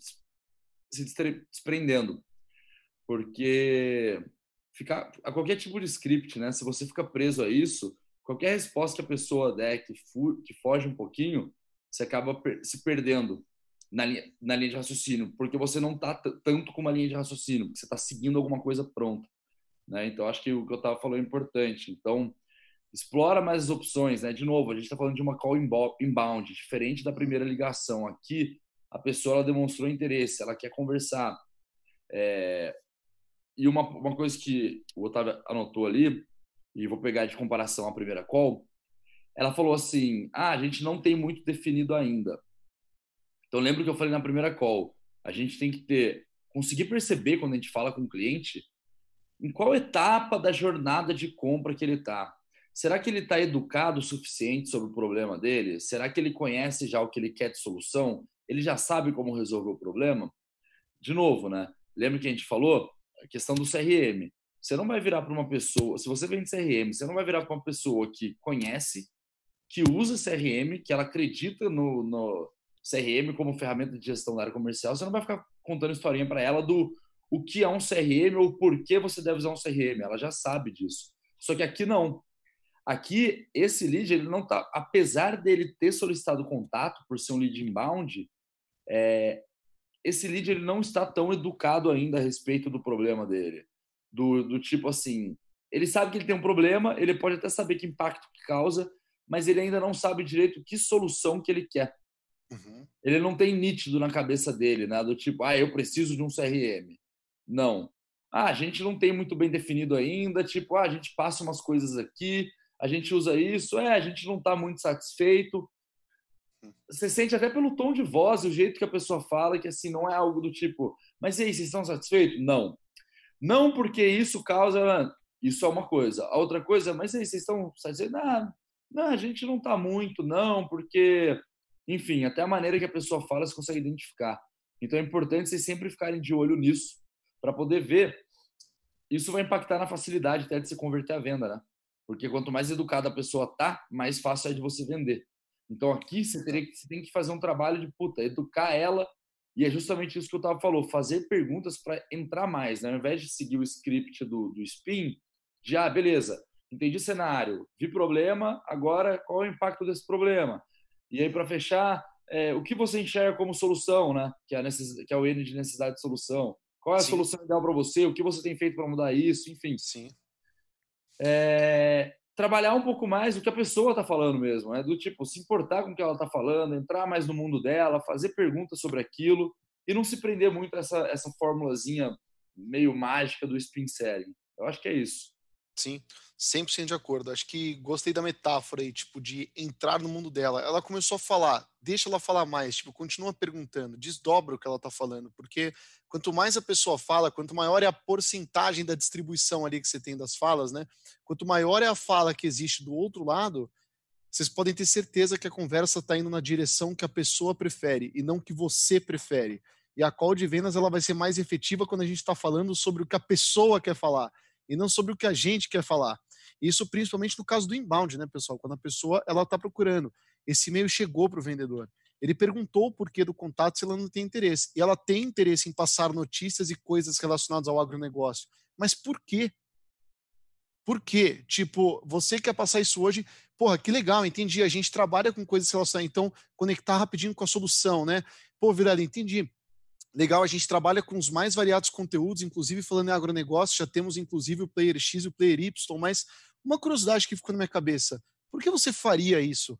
se desprendendo. Porque ficar a qualquer tipo de script, né? Se você fica preso a isso, qualquer resposta que a pessoa der que, fu que foge um pouquinho, você acaba per se perdendo na linha, na linha de raciocínio, porque você não está tanto com uma linha de raciocínio, você está seguindo alguma coisa pronta. Né? Então, acho que o que eu estava falando é importante. Então, explora mais as opções. Né? De novo, a gente está falando de uma call inbound, diferente da primeira ligação. Aqui, a pessoa demonstrou interesse, ela quer conversar. É... E uma, uma coisa que o Otávio anotou ali e vou pegar de comparação a primeira call, ela falou assim: ah, a gente não tem muito definido ainda. Então, lembro que eu falei na primeira call, a gente tem que ter, conseguir perceber quando a gente fala com o cliente em qual etapa da jornada de compra que ele está. Será que ele está educado o suficiente sobre o problema dele? Será que ele conhece já o que ele quer de solução? Ele já sabe como resolver o problema? De novo, né? Lembra que a gente falou? A questão do CRM. Você não vai virar para uma pessoa, se você vende CRM, você não vai virar para uma pessoa que conhece, que usa CRM, que ela acredita no, no CRM como ferramenta de gestão da área comercial, você não vai ficar contando historinha para ela do o que é um CRM ou por que você deve usar um CRM. Ela já sabe disso. Só que aqui não. Aqui, esse lead, ele não tá. Apesar dele ter solicitado contato por ser um lead inbound, é, esse lead ele não está tão educado ainda a respeito do problema dele do, do tipo assim, ele sabe que ele tem um problema, ele pode até saber que impacto que causa, mas ele ainda não sabe direito que solução que ele quer. Uhum. Ele não tem nítido na cabeça dele, né? Do tipo, ah, eu preciso de um CRM. Não. Ah, a gente não tem muito bem definido ainda, tipo, ah, a gente passa umas coisas aqui, a gente usa isso, é, a gente não está muito satisfeito. Você sente até pelo tom de voz, o jeito que a pessoa fala, que assim, não é algo do tipo, mas e aí, vocês estão satisfeitos? Não. Não porque isso causa. Isso é uma coisa. A outra coisa, mas e aí, vocês estão satisfeitos? Ah, não, a gente não está muito, não, porque. Enfim, até a maneira que a pessoa fala, você consegue identificar. Então é importante vocês sempre ficarem de olho nisso, para poder ver. Isso vai impactar na facilidade até de se converter à venda, né? Porque quanto mais educada a pessoa tá, mais fácil é de você vender. Então aqui você, teria, você tem que fazer um trabalho de puta, educar ela. E é justamente isso que eu tava falando, fazer perguntas para entrar mais, né? Ao invés de seguir o script do, do spin, já, ah, beleza, entendi cenário, vi problema, agora qual é o impacto desse problema? E aí, para fechar, é, o que você enxerga como solução, né? Que é, necess... que é o N de necessidade de solução. Qual é a Sim. solução ideal para você? O que você tem feito para mudar isso? Enfim. Sim. É, trabalhar um pouco mais o que a pessoa está falando mesmo, né? Do tipo, se importar com o que ela está falando, entrar mais no mundo dela, fazer perguntas sobre aquilo e não se prender muito a essa, essa formulazinha meio mágica do spin selling. Eu acho que é isso. Sim, 100% de acordo. Acho que gostei da metáfora aí, tipo, de entrar no mundo dela. Ela começou a falar, deixa ela falar mais, tipo, continua perguntando, desdobra o que ela tá falando, porque quanto mais a pessoa fala, quanto maior é a porcentagem da distribuição ali que você tem das falas, né? Quanto maior é a fala que existe do outro lado, vocês podem ter certeza que a conversa está indo na direção que a pessoa prefere e não que você prefere. E a call de vendas ela vai ser mais efetiva quando a gente está falando sobre o que a pessoa quer falar e não sobre o que a gente quer falar. Isso principalmente no caso do inbound, né, pessoal? Quando a pessoa ela está procurando, esse e-mail chegou para o vendedor. Ele perguntou o porquê do contato se ela não tem interesse. E ela tem interesse em passar notícias e coisas relacionadas ao agronegócio. Mas por quê? Por quê? Tipo, você quer passar isso hoje? Porra, que legal, entendi. A gente trabalha com coisas relacionadas. Então, conectar rapidinho com a solução, né? Pô, Virali, entendi legal, a gente trabalha com os mais variados conteúdos, inclusive falando em agronegócio, já temos inclusive o Player X e o Player Y, mas uma curiosidade que ficou na minha cabeça, por que você faria isso?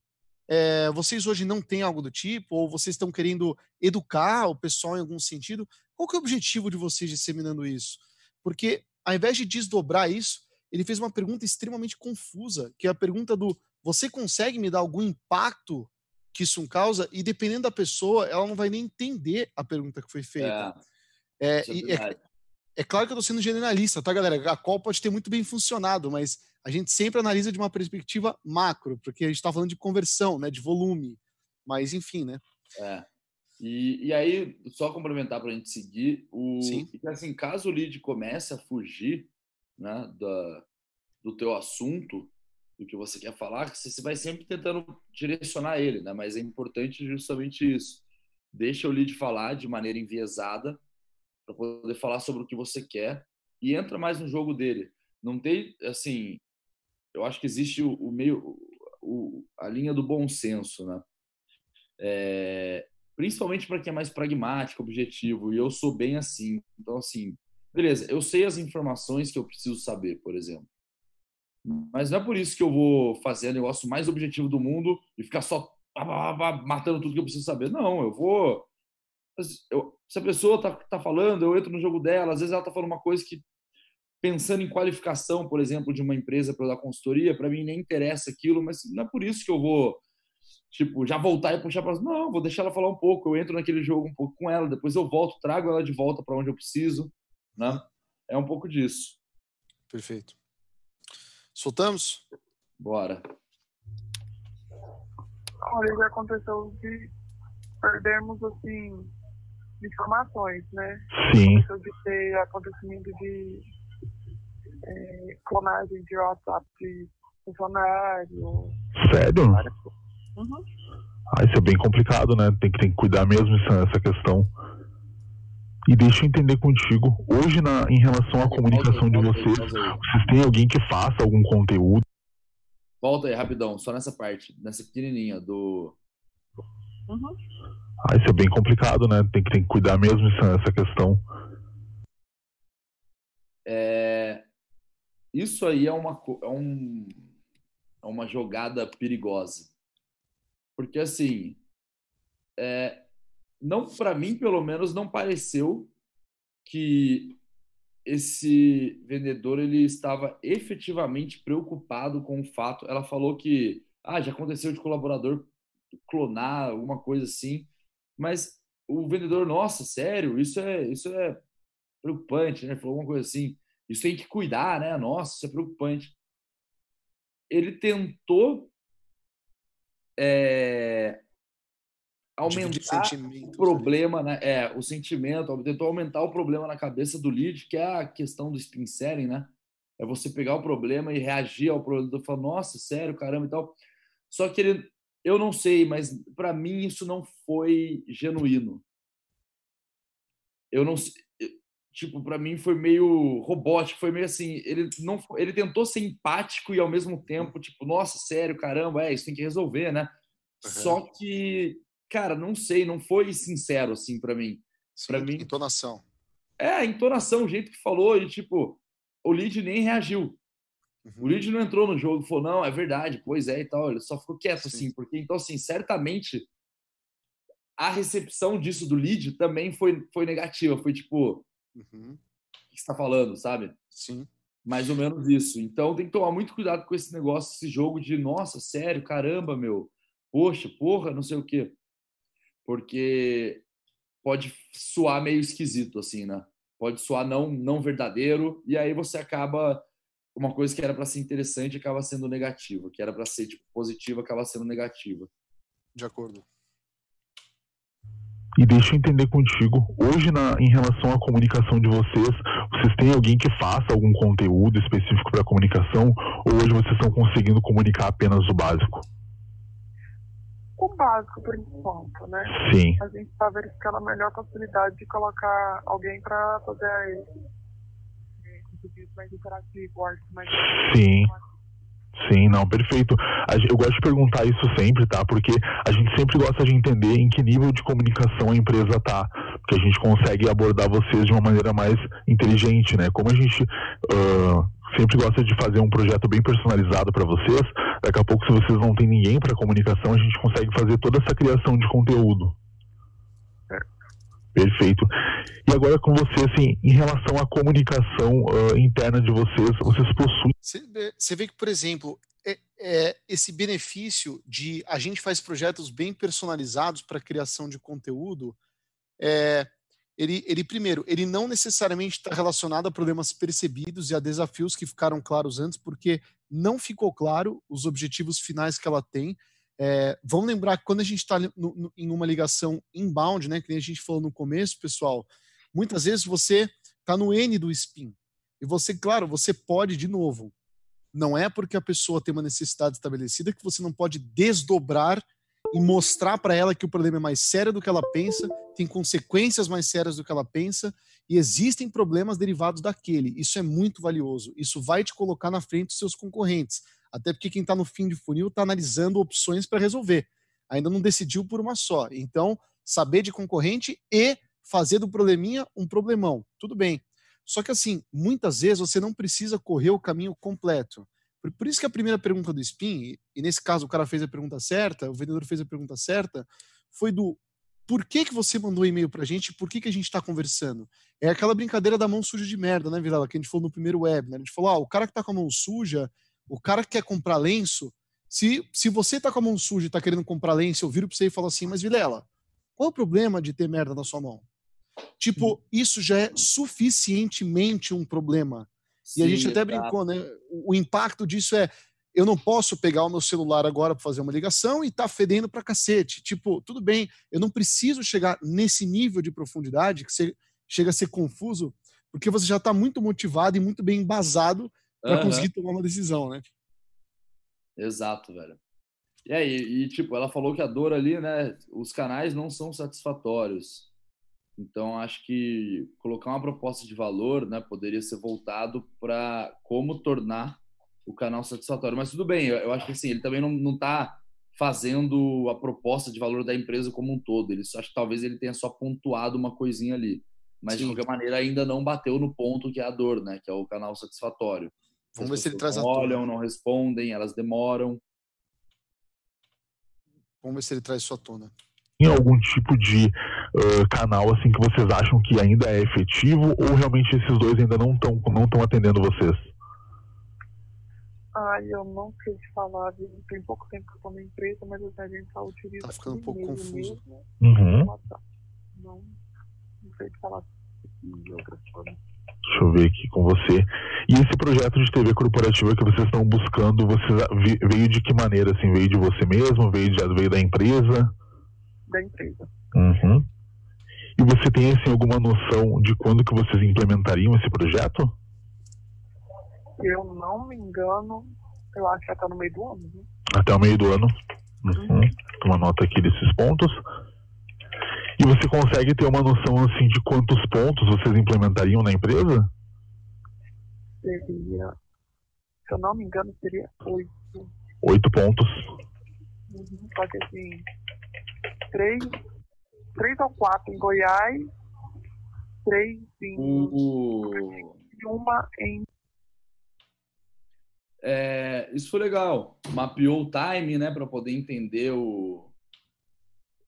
É, vocês hoje não têm algo do tipo, ou vocês estão querendo educar o pessoal em algum sentido? Qual que é o objetivo de vocês disseminando isso? Porque ao invés de desdobrar isso, ele fez uma pergunta extremamente confusa, que é a pergunta do você consegue me dar algum impacto que isso causa, e dependendo da pessoa, ela não vai nem entender a pergunta que foi feita. É, é, é, é, é claro que eu estou sendo generalista, tá, galera? A qual pode ter muito bem funcionado, mas a gente sempre analisa de uma perspectiva macro, porque a gente está falando de conversão, né, de volume. Mas, enfim, né? É. E, e aí, só complementar para a gente seguir, o, Sim. assim, caso o lead comece a fugir né, da, do teu assunto, do que você quer falar, você vai sempre tentando direcionar ele, né? Mas é importante justamente isso. Deixa o lead falar de maneira enviesada para poder falar sobre o que você quer e entra mais no jogo dele. Não tem, assim, eu acho que existe o, o meio, o, a linha do bom senso, né? É, principalmente para quem é mais pragmático, objetivo, e eu sou bem assim. Então, assim, beleza, eu sei as informações que eu preciso saber, por exemplo. Mas não é por isso que eu vou fazer o negócio mais objetivo do mundo e ficar só matando tudo que eu preciso saber. Não, eu vou. Eu, se a pessoa tá, tá falando, eu entro no jogo dela, às vezes ela tá falando uma coisa que, pensando em qualificação, por exemplo, de uma empresa para dar consultoria, para mim nem interessa aquilo, mas não é por isso que eu vou, tipo, já voltar e puxar para. Não, vou deixar ela falar um pouco, eu entro naquele jogo um pouco com ela, depois eu volto, trago ela de volta para onde eu preciso, né? É um pouco disso. Perfeito. Soltamos? Bora. Olha, já aconteceu de perdermos, assim, informações, né? Sim. Aconteceu de ter acontecimento de é, clonagem de WhatsApp de funcionário. Sério? Uhum. Ah, isso é bem complicado, né? Tem que, tem que cuidar mesmo dessa questão. E deixa eu entender contigo, hoje na, em relação à comunicação de vocês, vocês têm alguém que faça algum conteúdo? Volta aí, rapidão, só nessa parte, nessa pequenininha do... Uhum. Ah, isso é bem complicado, né? Tem que, tem que cuidar mesmo dessa questão. É... Isso aí é uma, é, um, é uma jogada perigosa. Porque, assim, é, não para mim, pelo menos, não pareceu que esse vendedor ele estava efetivamente preocupado com o fato. Ela falou que ah, já aconteceu de colaborador clonar alguma coisa assim, mas o vendedor, nossa, sério, isso é isso é preocupante, né? Falou alguma coisa assim. Isso tem que cuidar, né? Nossa, isso é preocupante. Ele tentou é, aumentar o problema, né? É, o sentimento, tentou aumentar o problema na cabeça do lead, que é a questão do spin selling, né? É você pegar o problema e reagir ao problema, falar, nossa, sério, caramba e tal. Só que ele, eu não sei, mas para mim isso não foi genuíno. Eu não tipo, para mim foi meio robótico, foi meio assim, ele não ele tentou ser empático e ao mesmo tempo, tipo, nossa, sério, caramba, é, isso tem que resolver, né? Uhum. Só que cara, não sei, não foi sincero assim para mim. Para mim, entonação. É, a entonação, o jeito que falou e tipo, o lead nem reagiu. Uhum. O lead não entrou no jogo, falou: "Não, é verdade, pois é" e tal, ele só ficou quieto Sim. assim, porque então assim, certamente a recepção disso do lead também foi foi negativa, foi tipo, uhum. o que está falando, sabe? Sim. Mais ou menos isso. Então tem que tomar muito cuidado com esse negócio, esse jogo de, nossa, sério, caramba, meu. Poxa, porra, não sei o quê porque pode soar meio esquisito, assim, né? Pode soar não, não verdadeiro, e aí você acaba. Uma coisa que era para ser interessante acaba sendo negativa, que era para ser tipo, positiva acaba sendo negativa. De acordo. E deixa eu entender contigo, hoje na, em relação à comunicação de vocês, vocês têm alguém que faça algum conteúdo específico para comunicação ou hoje vocês estão conseguindo comunicar apenas o básico? O básico por enquanto, né? Sim. A gente está verificando a melhor possibilidade de colocar alguém para fazer conteúdo mais interativo, mais Sim. Sim, não, perfeito. Eu gosto de perguntar isso sempre, tá? Porque a gente sempre gosta de entender em que nível de comunicação a empresa tá, porque a gente consegue abordar vocês de uma maneira mais inteligente, né? Como a gente uh, sempre gosta de fazer um projeto bem personalizado para vocês. Daqui a pouco, se vocês não têm ninguém para comunicação, a gente consegue fazer toda essa criação de conteúdo. Perfeito. E agora com você, assim, em relação à comunicação uh, interna de vocês, vocês possuem. Você vê que, por exemplo, é, é, esse benefício de a gente faz projetos bem personalizados para criação de conteúdo, é, ele, ele primeiro, ele não necessariamente está relacionado a problemas percebidos e a desafios que ficaram claros antes, porque não ficou claro os objetivos finais que ela tem. É, vamos lembrar que quando a gente está em uma ligação inbound, né, que nem a gente falou no começo, pessoal, muitas vezes você está no N do spin. E você, claro, você pode, de novo, não é porque a pessoa tem uma necessidade estabelecida que você não pode desdobrar e mostrar para ela que o problema é mais sério do que ela pensa, tem consequências mais sérias do que ela pensa e existem problemas derivados daquele. Isso é muito valioso. Isso vai te colocar na frente dos seus concorrentes. Até porque quem está no fim de funil está analisando opções para resolver. Ainda não decidiu por uma só. Então, saber de concorrente e fazer do probleminha um problemão. Tudo bem. Só que assim, muitas vezes você não precisa correr o caminho completo. Por, por isso que a primeira pergunta do Spin, e nesse caso o cara fez a pergunta certa, o vendedor fez a pergunta certa, foi do por que, que você mandou e-mail pra gente por que, que a gente está conversando? É aquela brincadeira da mão suja de merda, né, Vilela? Que a gente falou no primeiro web, né? A gente falou, ah, o cara que tá com a mão suja, o cara que quer comprar lenço, se, se você tá com a mão suja e tá querendo comprar lenço, eu viro pra você e falo assim, mas Vilela, qual é o problema de ter merda na sua mão? Tipo, isso já é suficientemente um problema. Sim, e a gente até exato. brincou, né? O, impacto disso é eu não posso pegar o meu celular agora para fazer uma ligação e tá fedendo para cacete. Tipo, tudo bem, eu não preciso chegar nesse nível de profundidade que você chega a ser confuso, porque você já está muito motivado e muito bem embasado para uhum. conseguir tomar uma decisão, né? Exato, velho. E aí, e, tipo, ela falou que a dor ali, né, os canais não são satisfatórios. Então, acho que colocar uma proposta de valor né, poderia ser voltado para como tornar o canal satisfatório. Mas tudo bem, eu, acho que assim, ele também não está fazendo a proposta de valor da empresa como um todo. Ele acho que talvez ele tenha só pontuado uma coisinha ali. Mas, Sim. de qualquer maneira, ainda não bateu no ponto que é a dor, né? Que é o canal satisfatório. Vamos ver se ele traz a olham, não respondem, elas demoram. Vamos ver se ele traz isso à tona. Tem algum tipo de uh, canal assim que vocês acham que ainda é efetivo ou realmente esses dois ainda não estão não estão atendendo vocês? Ah, eu não sei te falar, tem pouco tempo que eu estou na empresa, mas a gente só utiliza. Tá ficando um pouco confuso. Mesmo, uhum. Não, não sei te falar de outra forma. Deixa eu ver aqui com você. E esse projeto de TV corporativa que vocês estão buscando, você veio de que maneira? Assim, veio de você mesmo? Veio, de, veio da empresa? Da empresa. Uhum. E você tem assim, alguma noção de quando que vocês implementariam esse projeto? eu não me engano, eu acho que até no meio do ano. Né? Até o meio do ano. Uhum. Toma nota aqui desses pontos. E você consegue ter uma noção assim de quantos pontos vocês implementariam na empresa? Seria, se eu não me engano, seria oito. Oito pontos. Uhum, só que assim, três, três ou quatro em Goiás, três em. Uh. Uma em é, isso foi legal. Mapeou o time, né, para poder entender o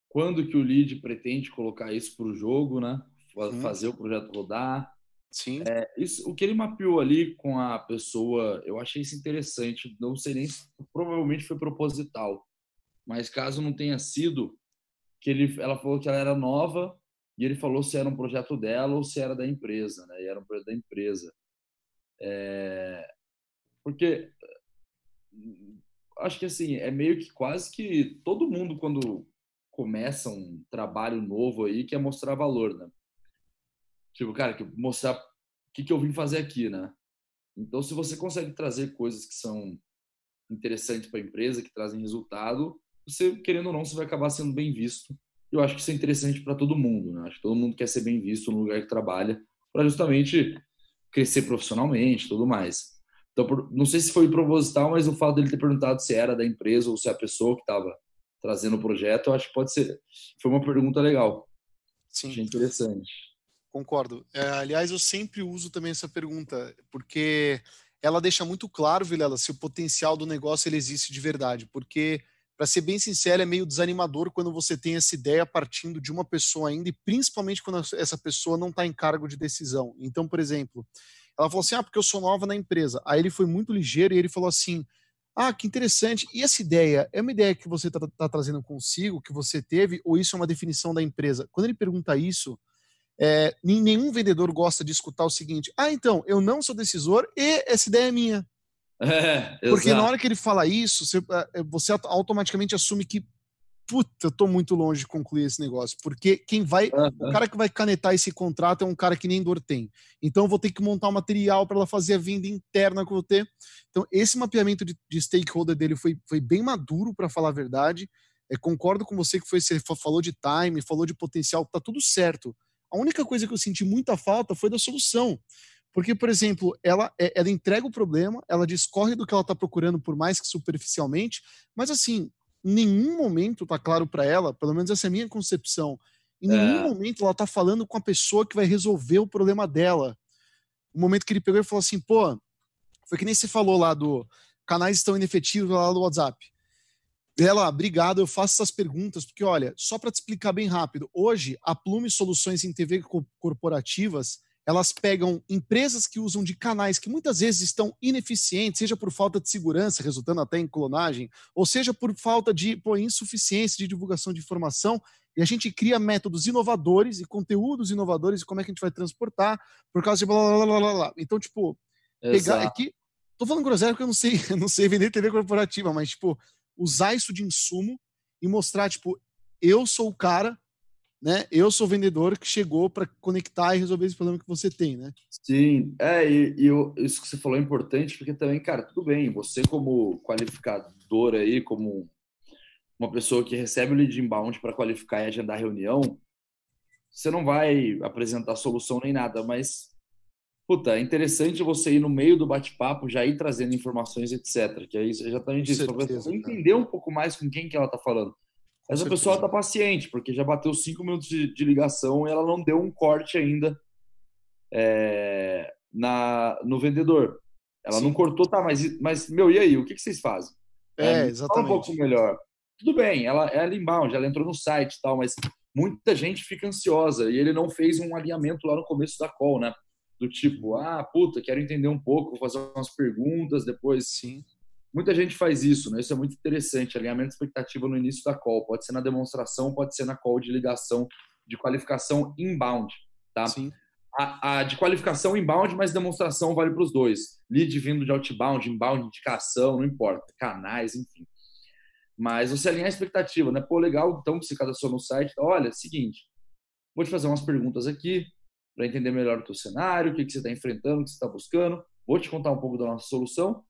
quando que o lead pretende colocar isso para o jogo, né, fazer o projeto rodar. Sim. É, isso, o que ele mapeou ali com a pessoa, eu achei isso interessante. Não sei nem se provavelmente foi proposital, mas caso não tenha sido, que ele, ela falou que ela era nova e ele falou se era um projeto dela ou se era da empresa, né? E era um projeto da empresa. É, porque acho que assim, é meio que quase que todo mundo quando começa um trabalho novo aí quer mostrar valor, né? Tipo, cara, que mostrar o que, que eu vim fazer aqui, né? Então, se você consegue trazer coisas que são interessantes para a empresa, que trazem resultado, você, querendo ou não, você vai acabar sendo bem visto. Eu acho que isso é interessante para todo mundo, né? Acho que todo mundo quer ser bem visto no lugar que trabalha, para justamente crescer profissionalmente, tudo mais. Então, não sei se foi proposital, mas o fato dele ter perguntado se era da empresa ou se é a pessoa que estava trazendo o projeto, eu acho que pode ser. Foi uma pergunta legal. Sim. Achei interessante. Concordo. É, aliás, eu sempre uso também essa pergunta, porque ela deixa muito claro, Vilela, se o potencial do negócio ele existe de verdade. Porque, para ser bem sincero, é meio desanimador quando você tem essa ideia partindo de uma pessoa ainda, e principalmente quando essa pessoa não está em cargo de decisão. Então, por exemplo, ela falou assim: ah, porque eu sou nova na empresa. Aí ele foi muito ligeiro e ele falou assim: ah, que interessante. E essa ideia é uma ideia que você está tá trazendo consigo, que você teve, ou isso é uma definição da empresa? Quando ele pergunta isso, é, nenhum vendedor gosta de escutar o seguinte: ah, então, eu não sou decisor e essa ideia é minha. É, Porque na hora que ele fala isso, você, é, você automaticamente assume que puta, eu tô muito longe de concluir esse negócio, porque quem vai, uhum. o cara que vai canetar esse contrato é um cara que nem dor tem. Então eu vou ter que montar um material para ela fazer a venda interna que eu vou ter. Então esse mapeamento de, de stakeholder dele foi, foi bem maduro, para falar a verdade. É, concordo com você que foi, você falou de time, falou de potencial, tá tudo certo. A única coisa que eu senti muita falta foi da solução. Porque, por exemplo, ela, é, ela entrega o problema, ela discorre do que ela está procurando, por mais que superficialmente, mas assim, em nenhum momento tá claro para ela, pelo menos essa é a minha concepção, em nenhum é. momento ela tá falando com a pessoa que vai resolver o problema dela. O momento que ele pegou e falou assim, pô, foi que nem você falou lá do canais estão inefetivos lá do WhatsApp. Ela, obrigado, eu faço essas perguntas, porque olha, só para te explicar bem rápido, hoje a Plume Soluções em TV corporativas elas pegam empresas que usam de canais que muitas vezes estão ineficientes, seja por falta de segurança, resultando até em clonagem, ou seja por falta de insuficiência de divulgação de informação, e a gente cria métodos inovadores e conteúdos inovadores e como é que a gente vai transportar por causa de blá blá blá blá blá. Então, tipo, Exato. pegar aqui. Tô falando groselha porque eu não sei, eu não sei vender TV corporativa, mas, tipo, usar isso de insumo e mostrar, tipo, eu sou o cara né? Eu sou vendedor que chegou para conectar e resolver esse problema que você tem, né? Sim, é, e, e eu, isso que você falou é importante, porque também, cara, tudo bem, você como qualificador aí, como uma pessoa que recebe o lead inbound para qualificar e agendar reunião, você não vai apresentar solução nem nada, mas puta, é interessante você ir no meio do bate-papo, já ir trazendo informações, etc. Que aí exatamente isso, para você entender um pouco mais com quem que ela está falando. Mas a pessoa está paciente, porque já bateu cinco minutos de, de, ligação e ela não deu um corte ainda é, na, no vendedor. Ela Sim. não cortou, tá, mas, mas, meu, e aí? O que, que vocês fazem? É, é exatamente. Fala um pouco melhor. tudo bem, ela, ela é inbound, ela entrou no site e tal, mas muita gente fica ansiosa e ele não fez um alinhamento lá no começo da call, né? Do tipo, ah, puta, quero entender um pouco, vou fazer umas perguntas, depois. Sim. Muita gente faz isso, né? Isso é muito interessante. Alinhamento de expectativa no início da call. Pode ser na demonstração, pode ser na call de ligação de qualificação inbound, tá? Sim. A, a de qualificação inbound, mas demonstração vale para os dois. Lead vindo de outbound, inbound, indicação, não importa. Canais, enfim. Mas você alinhar a expectativa, né? Pô, legal, então, que você cadastrou no site. Olha, seguinte, vou te fazer umas perguntas aqui para entender melhor o teu cenário, o que, que você está enfrentando, o que você está buscando. Vou te contar um pouco da nossa solução.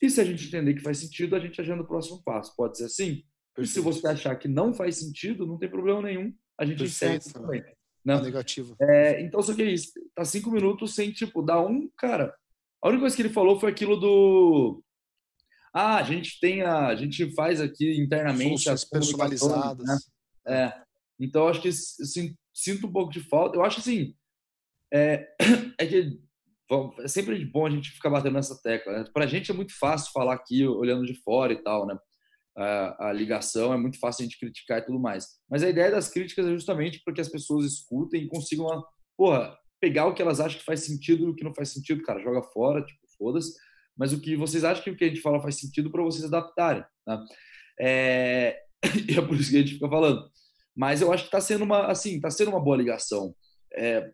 E se a gente entender que faz sentido, a gente agenda o próximo passo. Pode ser assim? Perfeito. E se você achar que não faz sentido, não tem problema nenhum. A gente encerra também. Né? Negativo. É, então, só que é isso. Tá cinco minutos sem, tipo, dar um... Cara, a única coisa que ele falou foi aquilo do ah, a gente tem a, a gente faz aqui internamente as personalizadas. Né? É, então acho que assim, sinto um pouco de falta. Eu acho assim, é, é que é sempre bom a gente ficar batendo nessa tecla. Né? Para a gente é muito fácil falar aqui olhando de fora e tal, né? A, a, ligação é muito fácil a gente criticar e tudo mais. Mas a ideia das críticas é justamente para que as pessoas escutem e consigam, porra, pegar o que elas acham que faz sentido e o que não faz sentido, cara, joga fora, tipo, foda-se mas o que vocês acham que o que a gente fala faz sentido para vocês adaptarem. Né? É... é por isso que a gente fica falando. Mas eu acho que está sendo uma, assim, tá sendo uma boa ligação. É,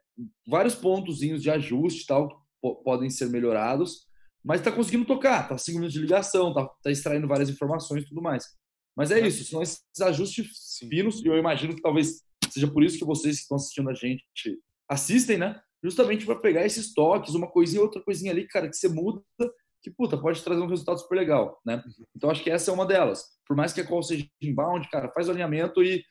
vários pontozinhos de ajuste tal podem ser melhorados, mas está conseguindo tocar, está cinco minutos de ligação, está tá extraindo várias informações e tudo mais. Mas é isso, são esses ajustes Sim. finos, e eu imagino que talvez seja por isso que vocês que estão assistindo a gente assistem, né? Justamente para pegar esses toques, uma coisinha, outra coisinha ali, cara, que você muda que, puta, pode trazer um resultado super legal, né? Uhum. Então, acho que essa é uma delas. Por mais que a call seja inbound, cara, faz o alinhamento e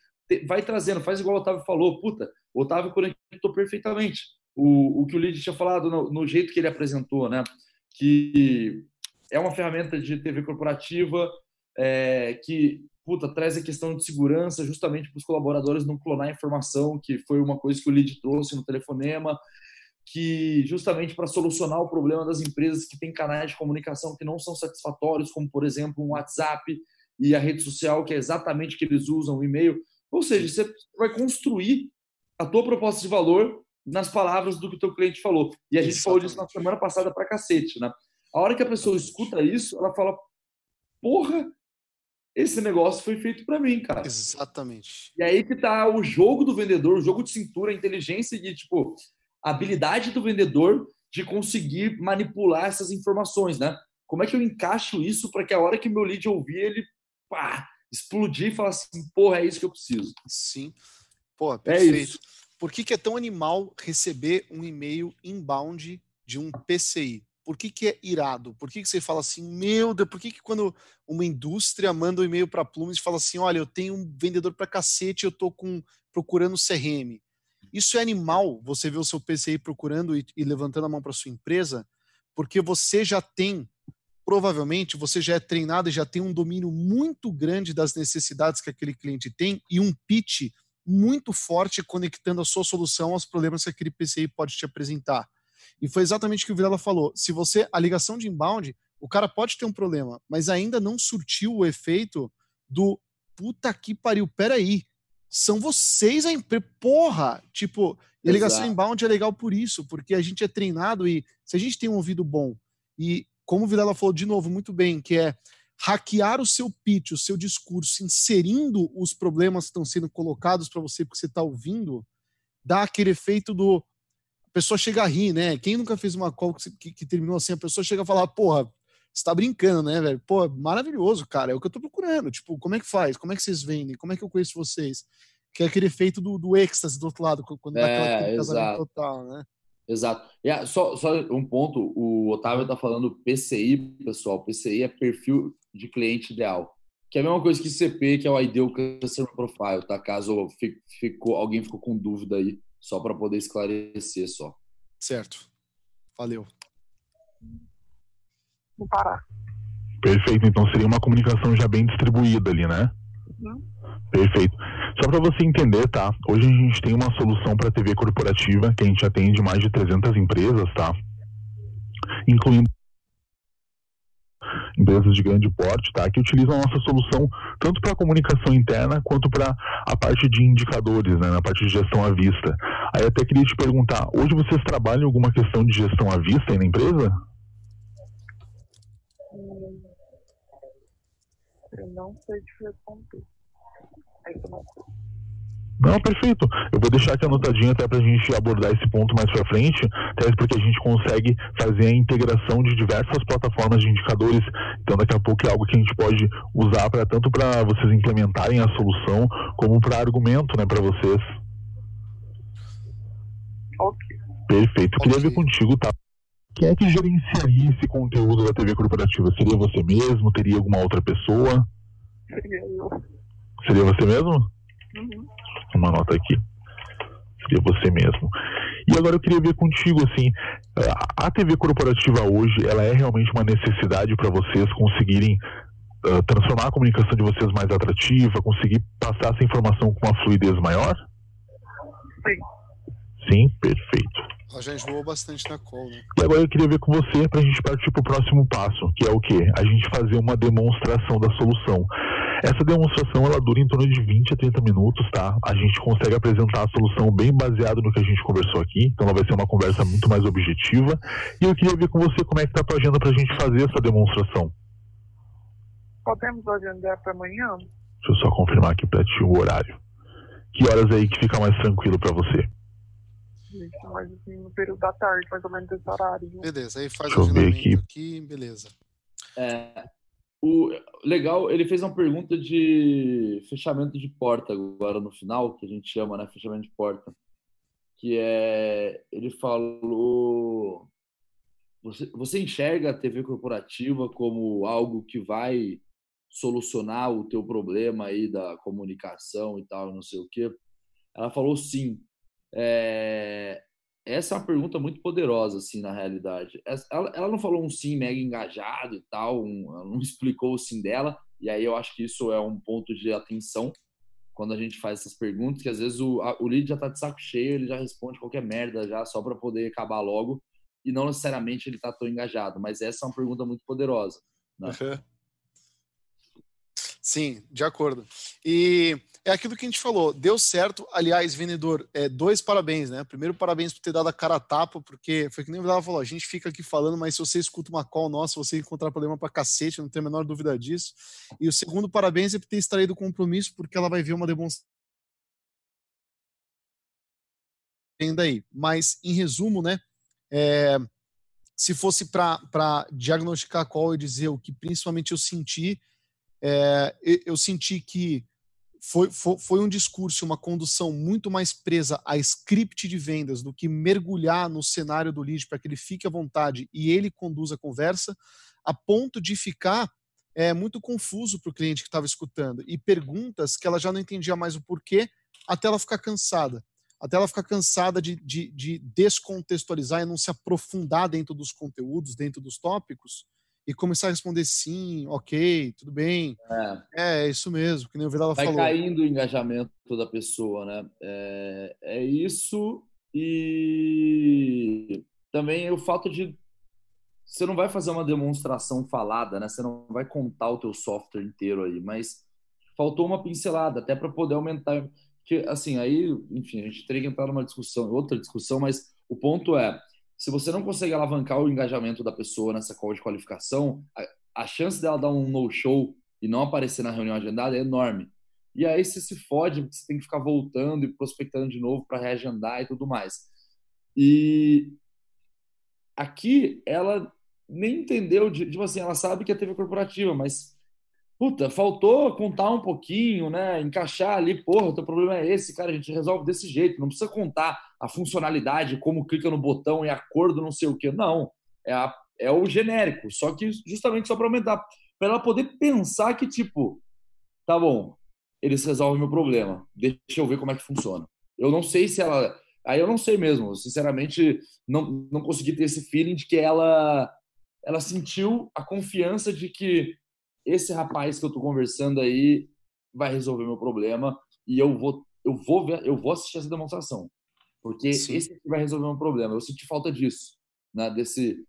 vai trazendo, faz igual o Otávio falou, puta, o Otávio conectou perfeitamente o, o que o Lid tinha falado no, no, jeito que ele apresentou, né? Que é uma ferramenta de TV corporativa é, que, puta, traz a questão de segurança justamente para os colaboradores não clonar informação, que foi uma coisa que o Lid trouxe no telefonema, que justamente para solucionar o problema das empresas que têm canais de comunicação que não são satisfatórios, como por exemplo um WhatsApp e a rede social, que é exatamente o que eles usam, o e-mail. Ou seja, você vai construir a tua proposta de valor nas palavras do que o teu cliente falou. E a gente exatamente. falou disso na semana passada para cacete, né? A hora que a pessoa escuta isso, ela fala: "Porra, esse negócio foi feito para mim, cara". Exatamente. E aí que tá o jogo do vendedor, o jogo de cintura, a inteligência de tipo, a habilidade do vendedor de conseguir manipular essas informações, né? Como é que eu encaixo isso para que a hora que meu lead ouvir, ele pá, explodir e falar assim, porra, é isso que eu preciso. Sim. Pô, perfeito. É isso. Por que, que é tão animal receber um e-mail inbound de um PCI? Por que, que é irado? Por que, que você fala assim, meu Deus, por que, que quando uma indústria manda um e-mail para a Plumes e fala assim, olha, eu tenho um vendedor para cacete, eu estou com, procurando CRM. Isso é animal, você vê o seu PCI procurando e, e levantando a mão para sua empresa, porque você já tem, provavelmente, você já é treinado e já tem um domínio muito grande das necessidades que aquele cliente tem e um pitch muito forte conectando a sua solução aos problemas que aquele PCI pode te apresentar. E foi exatamente o que o Vilela falou. Se você, a ligação de inbound, o cara pode ter um problema, mas ainda não surtiu o efeito do puta que pariu, peraí, são vocês a empresa. Porra! Tipo, e a ligação inbound é legal por isso, porque a gente é treinado e se a gente tem um ouvido bom e, como o Vilela falou de novo muito bem, que é hackear o seu pitch, o seu discurso, inserindo os problemas que estão sendo colocados para você porque você está ouvindo, dá aquele efeito do. A pessoa chega a rir, né? Quem nunca fez uma call que, que, que terminou assim, a pessoa chega a falar, porra, você tá brincando, né, velho? Pô, maravilhoso, cara. É o que eu tô procurando. Tipo, como é que faz? Como é que vocês vendem? Como é que eu conheço vocês? Que é aquele efeito do, do êxtase do outro lado, quando é, dá aquele casamento total, né? Exato. E só, só um ponto, o Otávio tá falando PCI, pessoal. PCI é perfil de cliente ideal. Que é a mesma coisa que CP, que é o Ideal Customer Profile, tá? Caso ficou, alguém ficou com dúvida aí, só para poder esclarecer só. Certo. Valeu no Pará. Perfeito, então seria uma comunicação já bem distribuída ali, né? Uhum. Perfeito. Só para você entender, tá? Hoje a gente tem uma solução para TV corporativa que a gente atende mais de 300 empresas, tá? Incluindo empresas de grande porte, tá? Que utilizam a nossa solução tanto para comunicação interna quanto para a parte de indicadores, né? Na parte de gestão à vista. Aí até queria te perguntar, hoje vocês trabalham em alguma questão de gestão à vista aí na empresa? Eu não sei te responder. Não perfeito. Eu vou deixar aqui anotadinho até para a gente abordar esse ponto mais para frente, até porque a gente consegue fazer a integração de diversas plataformas de indicadores. Então, daqui a pouco é algo que a gente pode usar para tanto para vocês implementarem a solução, como para argumento, né, para vocês. Ok. Perfeito. Eu queria ver contigo, tá? Quem é que gerenciaria esse conteúdo da TV corporativa? Seria você mesmo? Teria alguma outra pessoa? Seria eu. Seria você mesmo? Uhum. Uma nota aqui. Seria você mesmo. E agora eu queria ver contigo, assim, a TV corporativa hoje, ela é realmente uma necessidade para vocês conseguirem uh, transformar a comunicação de vocês mais atrativa, conseguir passar essa informação com uma fluidez maior? Sim. Sim, perfeito. Ela já enjoou bastante na call, né? E agora eu queria ver com você para a gente partir para o próximo passo, que é o quê? A gente fazer uma demonstração da solução. Essa demonstração ela dura em torno de 20 a 30 minutos, tá? A gente consegue apresentar a solução bem baseado no que a gente conversou aqui, então ela vai ser uma conversa muito mais objetiva. E eu queria ver com você como é que tá a tua agenda para a gente fazer essa demonstração. Podemos agendar para amanhã? Deixa eu só confirmar aqui para ti o horário. Que horas aí que fica mais tranquilo para você? Isso, mas assim, no período da tarde, mais ou menos esse horário. Né? Beleza, aí faz Deixa o agendamento aqui. aqui, beleza. É, o legal, ele fez uma pergunta de fechamento de porta agora no final, que a gente chama, né, fechamento de porta, que é, ele falou, você, você enxerga a TV corporativa como algo que vai solucionar o teu problema aí da comunicação e tal, não sei o quê? Ela falou sim. É, essa é uma pergunta muito poderosa, assim, na realidade. Ela, ela não falou um sim mega engajado e tal, um, ela não explicou o sim dela, e aí eu acho que isso é um ponto de atenção quando a gente faz essas perguntas, que às vezes o, a, o lead já tá de saco cheio, ele já responde qualquer merda já, só para poder acabar logo, e não necessariamente ele tá tão engajado, mas essa é uma pergunta muito poderosa. Né? Sim, de acordo. E é aquilo que a gente falou, deu certo. Aliás, vendedor, é, dois parabéns, né? Primeiro, parabéns por ter dado a cara a tapa, porque foi que nem o Vidal falou: a gente fica aqui falando, mas se você escuta uma call nossa, você encontrar problema pra cacete, não tenho a menor dúvida disso. E o segundo, parabéns é por ter extraído o compromisso, porque ela vai ver uma demonstração. aí. Mas, em resumo, né? É, se fosse para diagnosticar call e dizer o que principalmente eu senti, é, eu senti que foi, foi, foi, um discurso, uma condução muito mais presa a script de vendas do que mergulhar no cenário do lead para que ele fique à vontade e ele conduza a conversa, a ponto de ficar é, muito confuso para o cliente que estava escutando e perguntas que ela já não entendia mais o porquê até ela ficar cansada. Até ela ficar cansada de, de, de descontextualizar e não se aprofundar dentro dos conteúdos, dentro dos tópicos, e começar a responder sim, ok, tudo bem. É, é isso mesmo, que nem o Vidal Vai falou. Vai caindo o engajamento da pessoa, né? É, é isso e também o fato de você não vai fazer uma demonstração falada, né? Você não vai contar o teu software inteiro aí, mas faltou uma pincelada até para poder aumentar que assim, aí, enfim, a gente teria que entrar numa discussão, outra discussão, mas o ponto é, se você não consegue alavancar o engajamento da pessoa nessa call de qualificação, a, a chance dela dar um no-show e não aparecer na reunião agendada é enorme. E aí você se fode, porque você tem que ficar voltando e prospectando de novo para reagendar e tudo mais. E aqui ela nem entendeu, de, tipo assim, ela sabe que é TV corporativa, mas puta, faltou contar um pouquinho, né? Encaixar ali, porra, teu problema é esse, cara, a gente resolve desse jeito. Não precisa contar a funcionalidade, como clica no botão e a cor do não sei o que. Não. É, a, é o genérico, só que justamente só para aumentar. Para ela poder pensar que, tipo, tá bom, eles resolvem meu problema. Deixa eu ver como é que funciona. Eu não sei se ela. Aí eu não sei mesmo. Sinceramente, não, não consegui ter esse feeling de que ela ela sentiu a confiança de que esse rapaz que eu tô conversando aí vai resolver meu problema e eu vou eu vou ver, eu vou assistir essa demonstração. Porque Sim. esse vai resolver meu problema. Eu senti falta disso, né, desse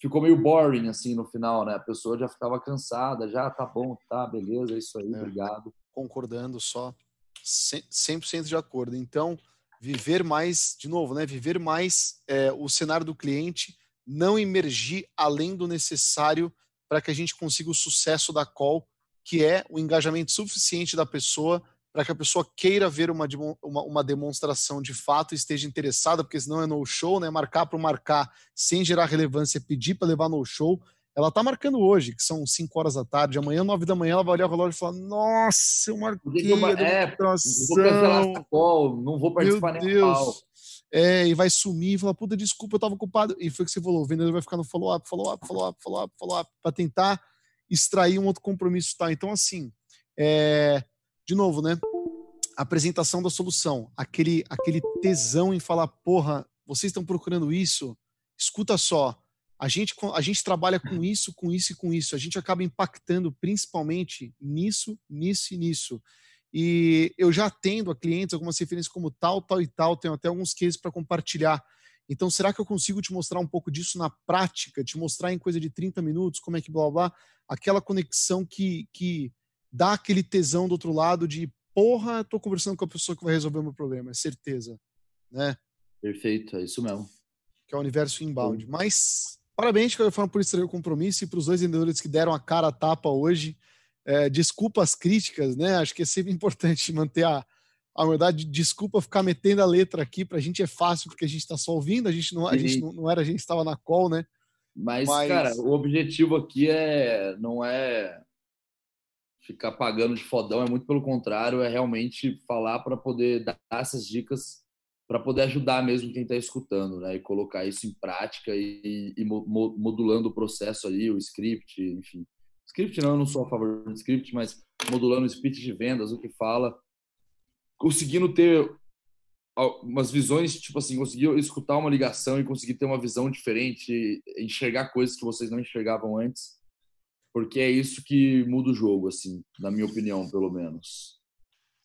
ficou meio boring assim no final, né? A pessoa já ficava cansada, já tá bom, tá, beleza, é isso aí, é. obrigado. Concordando só, 100% de acordo. Então, viver mais, de novo, né? Viver mais é, o cenário do cliente, não emergir além do necessário para que a gente consiga o sucesso da call, que é o engajamento suficiente da pessoa para que a pessoa queira ver uma, uma, uma, demonstração de fato e esteja interessada, porque senão é no show, né? Marcar para marcar sem gerar relevância, pedir para levar no show. Ela está marcando hoje, que são 5 horas da tarde. Amanhã, 9 da manhã, ela vai olhar o relógio e falar: Nossa, eu marquei eu, é, vou cancelar call, não vou participar Meu Deus. É, e vai sumir e falar: Puta, desculpa, eu estava ocupado. E foi o que você falou: o vendedor vai ficar no follow-up, follow-up, follow-up, follow-up, follow-up, para tentar extrair um outro compromisso. Tá? Então, assim, é, de novo, né? Apresentação da solução, aquele, aquele tesão em falar, porra, vocês estão procurando isso? Escuta só, a gente, a gente trabalha com isso, com isso e com isso. A gente acaba impactando principalmente nisso, nisso e nisso. E eu já atendo a clientes algumas referências como tal, tal e tal, tenho até alguns cases para compartilhar. Então, será que eu consigo te mostrar um pouco disso na prática? Te mostrar em coisa de 30 minutos como é que blá blá, blá aquela conexão que, que dá aquele tesão do outro lado de porra, tô conversando com a pessoa que vai resolver o meu problema, é certeza, né? Perfeito, é isso mesmo. Que é o universo inbound. Mas parabéns, que forma por extrair o compromisso e para os dois vendedores que deram a cara a tapa hoje. É, desculpa as críticas, né? Acho que é sempre importante manter a, a verdade. Desculpa ficar metendo a letra aqui, para a gente é fácil porque a gente está só ouvindo, a gente não, a gente não, não era, a gente estava na call, né? Mas, Mas, cara, o objetivo aqui é não é ficar pagando de fodão, é muito pelo contrário, é realmente falar para poder dar essas dicas para poder ajudar mesmo quem está escutando, né? E colocar isso em prática e, e, modulando o processo ali, o script, enfim. Script não, eu não sou a favor do script, mas modulando o speech de vendas, o que fala, conseguindo ter umas visões, tipo assim, conseguir escutar uma ligação e conseguir ter uma visão diferente, enxergar coisas que vocês não enxergavam antes, porque é isso que muda o jogo, assim, na minha opinião, pelo menos.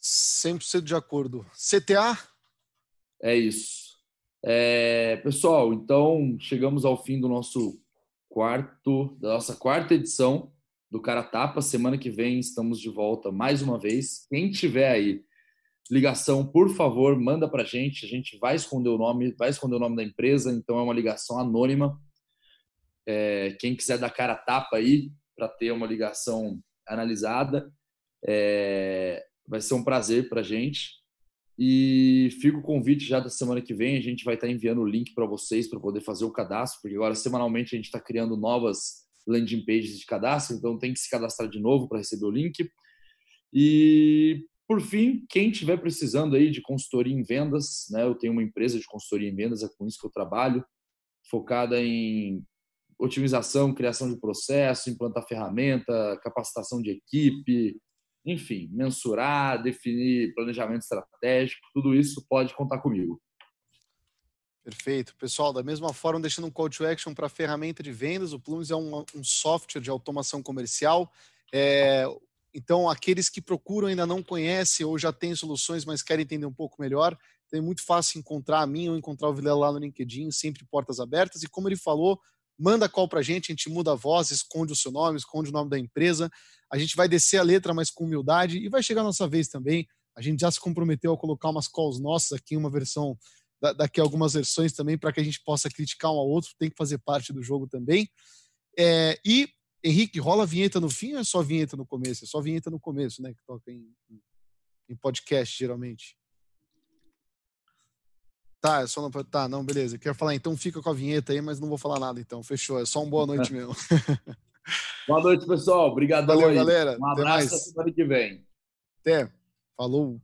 100% de acordo. CTA? É isso. É, pessoal, então chegamos ao fim do nosso quarto, da nossa quarta edição do Cara Tapa. Semana que vem estamos de volta mais uma vez. Quem tiver aí ligação, por favor, manda para gente. A gente vai esconder o nome, vai esconder o nome da empresa, então é uma ligação anônima. É, quem quiser dar cara tapa aí para ter uma ligação analisada, é, vai ser um prazer para gente. E fica o convite já da semana que vem. A gente vai estar tá enviando o link para vocês para poder fazer o cadastro, porque agora semanalmente a gente está criando novas landing pages de cadastro, então tem que se cadastrar de novo para receber o link. E por fim, quem estiver precisando aí de consultoria em vendas, né? Eu tenho uma empresa de consultoria em vendas, é com isso que eu trabalho, focada em otimização, criação de processo, implantar ferramenta, capacitação de equipe, enfim, mensurar, definir planejamento estratégico, tudo isso pode contar comigo. Perfeito. Pessoal, da mesma forma, deixando um call to action para a ferramenta de vendas, o Plumes é um, um software de automação comercial. É, então, aqueles que procuram ainda não conhecem ou já têm soluções, mas querem entender um pouco melhor, é muito fácil encontrar a mim ou encontrar o Vilela lá no LinkedIn, sempre portas abertas. E como ele falou, manda call para a gente, a gente muda a voz, esconde o seu nome, esconde o nome da empresa. A gente vai descer a letra, mas com humildade, e vai chegar a nossa vez também. A gente já se comprometeu a colocar umas calls nossas aqui, uma versão, daqui a algumas versões também, para que a gente possa criticar um ao outro, tem que fazer parte do jogo também. É, e Henrique, rola vinheta no fim ou é só vinheta no começo? É só vinheta no começo, né? Que toca em, em podcast, geralmente. Tá, é só não. Tá, não, beleza. Eu quero falar, então fica com a vinheta aí, mas não vou falar nada, então. Fechou. É só um boa noite mesmo. boa noite, pessoal. Obrigado, Valeu, galera. Um abraço até semana que vem. Até. Falou.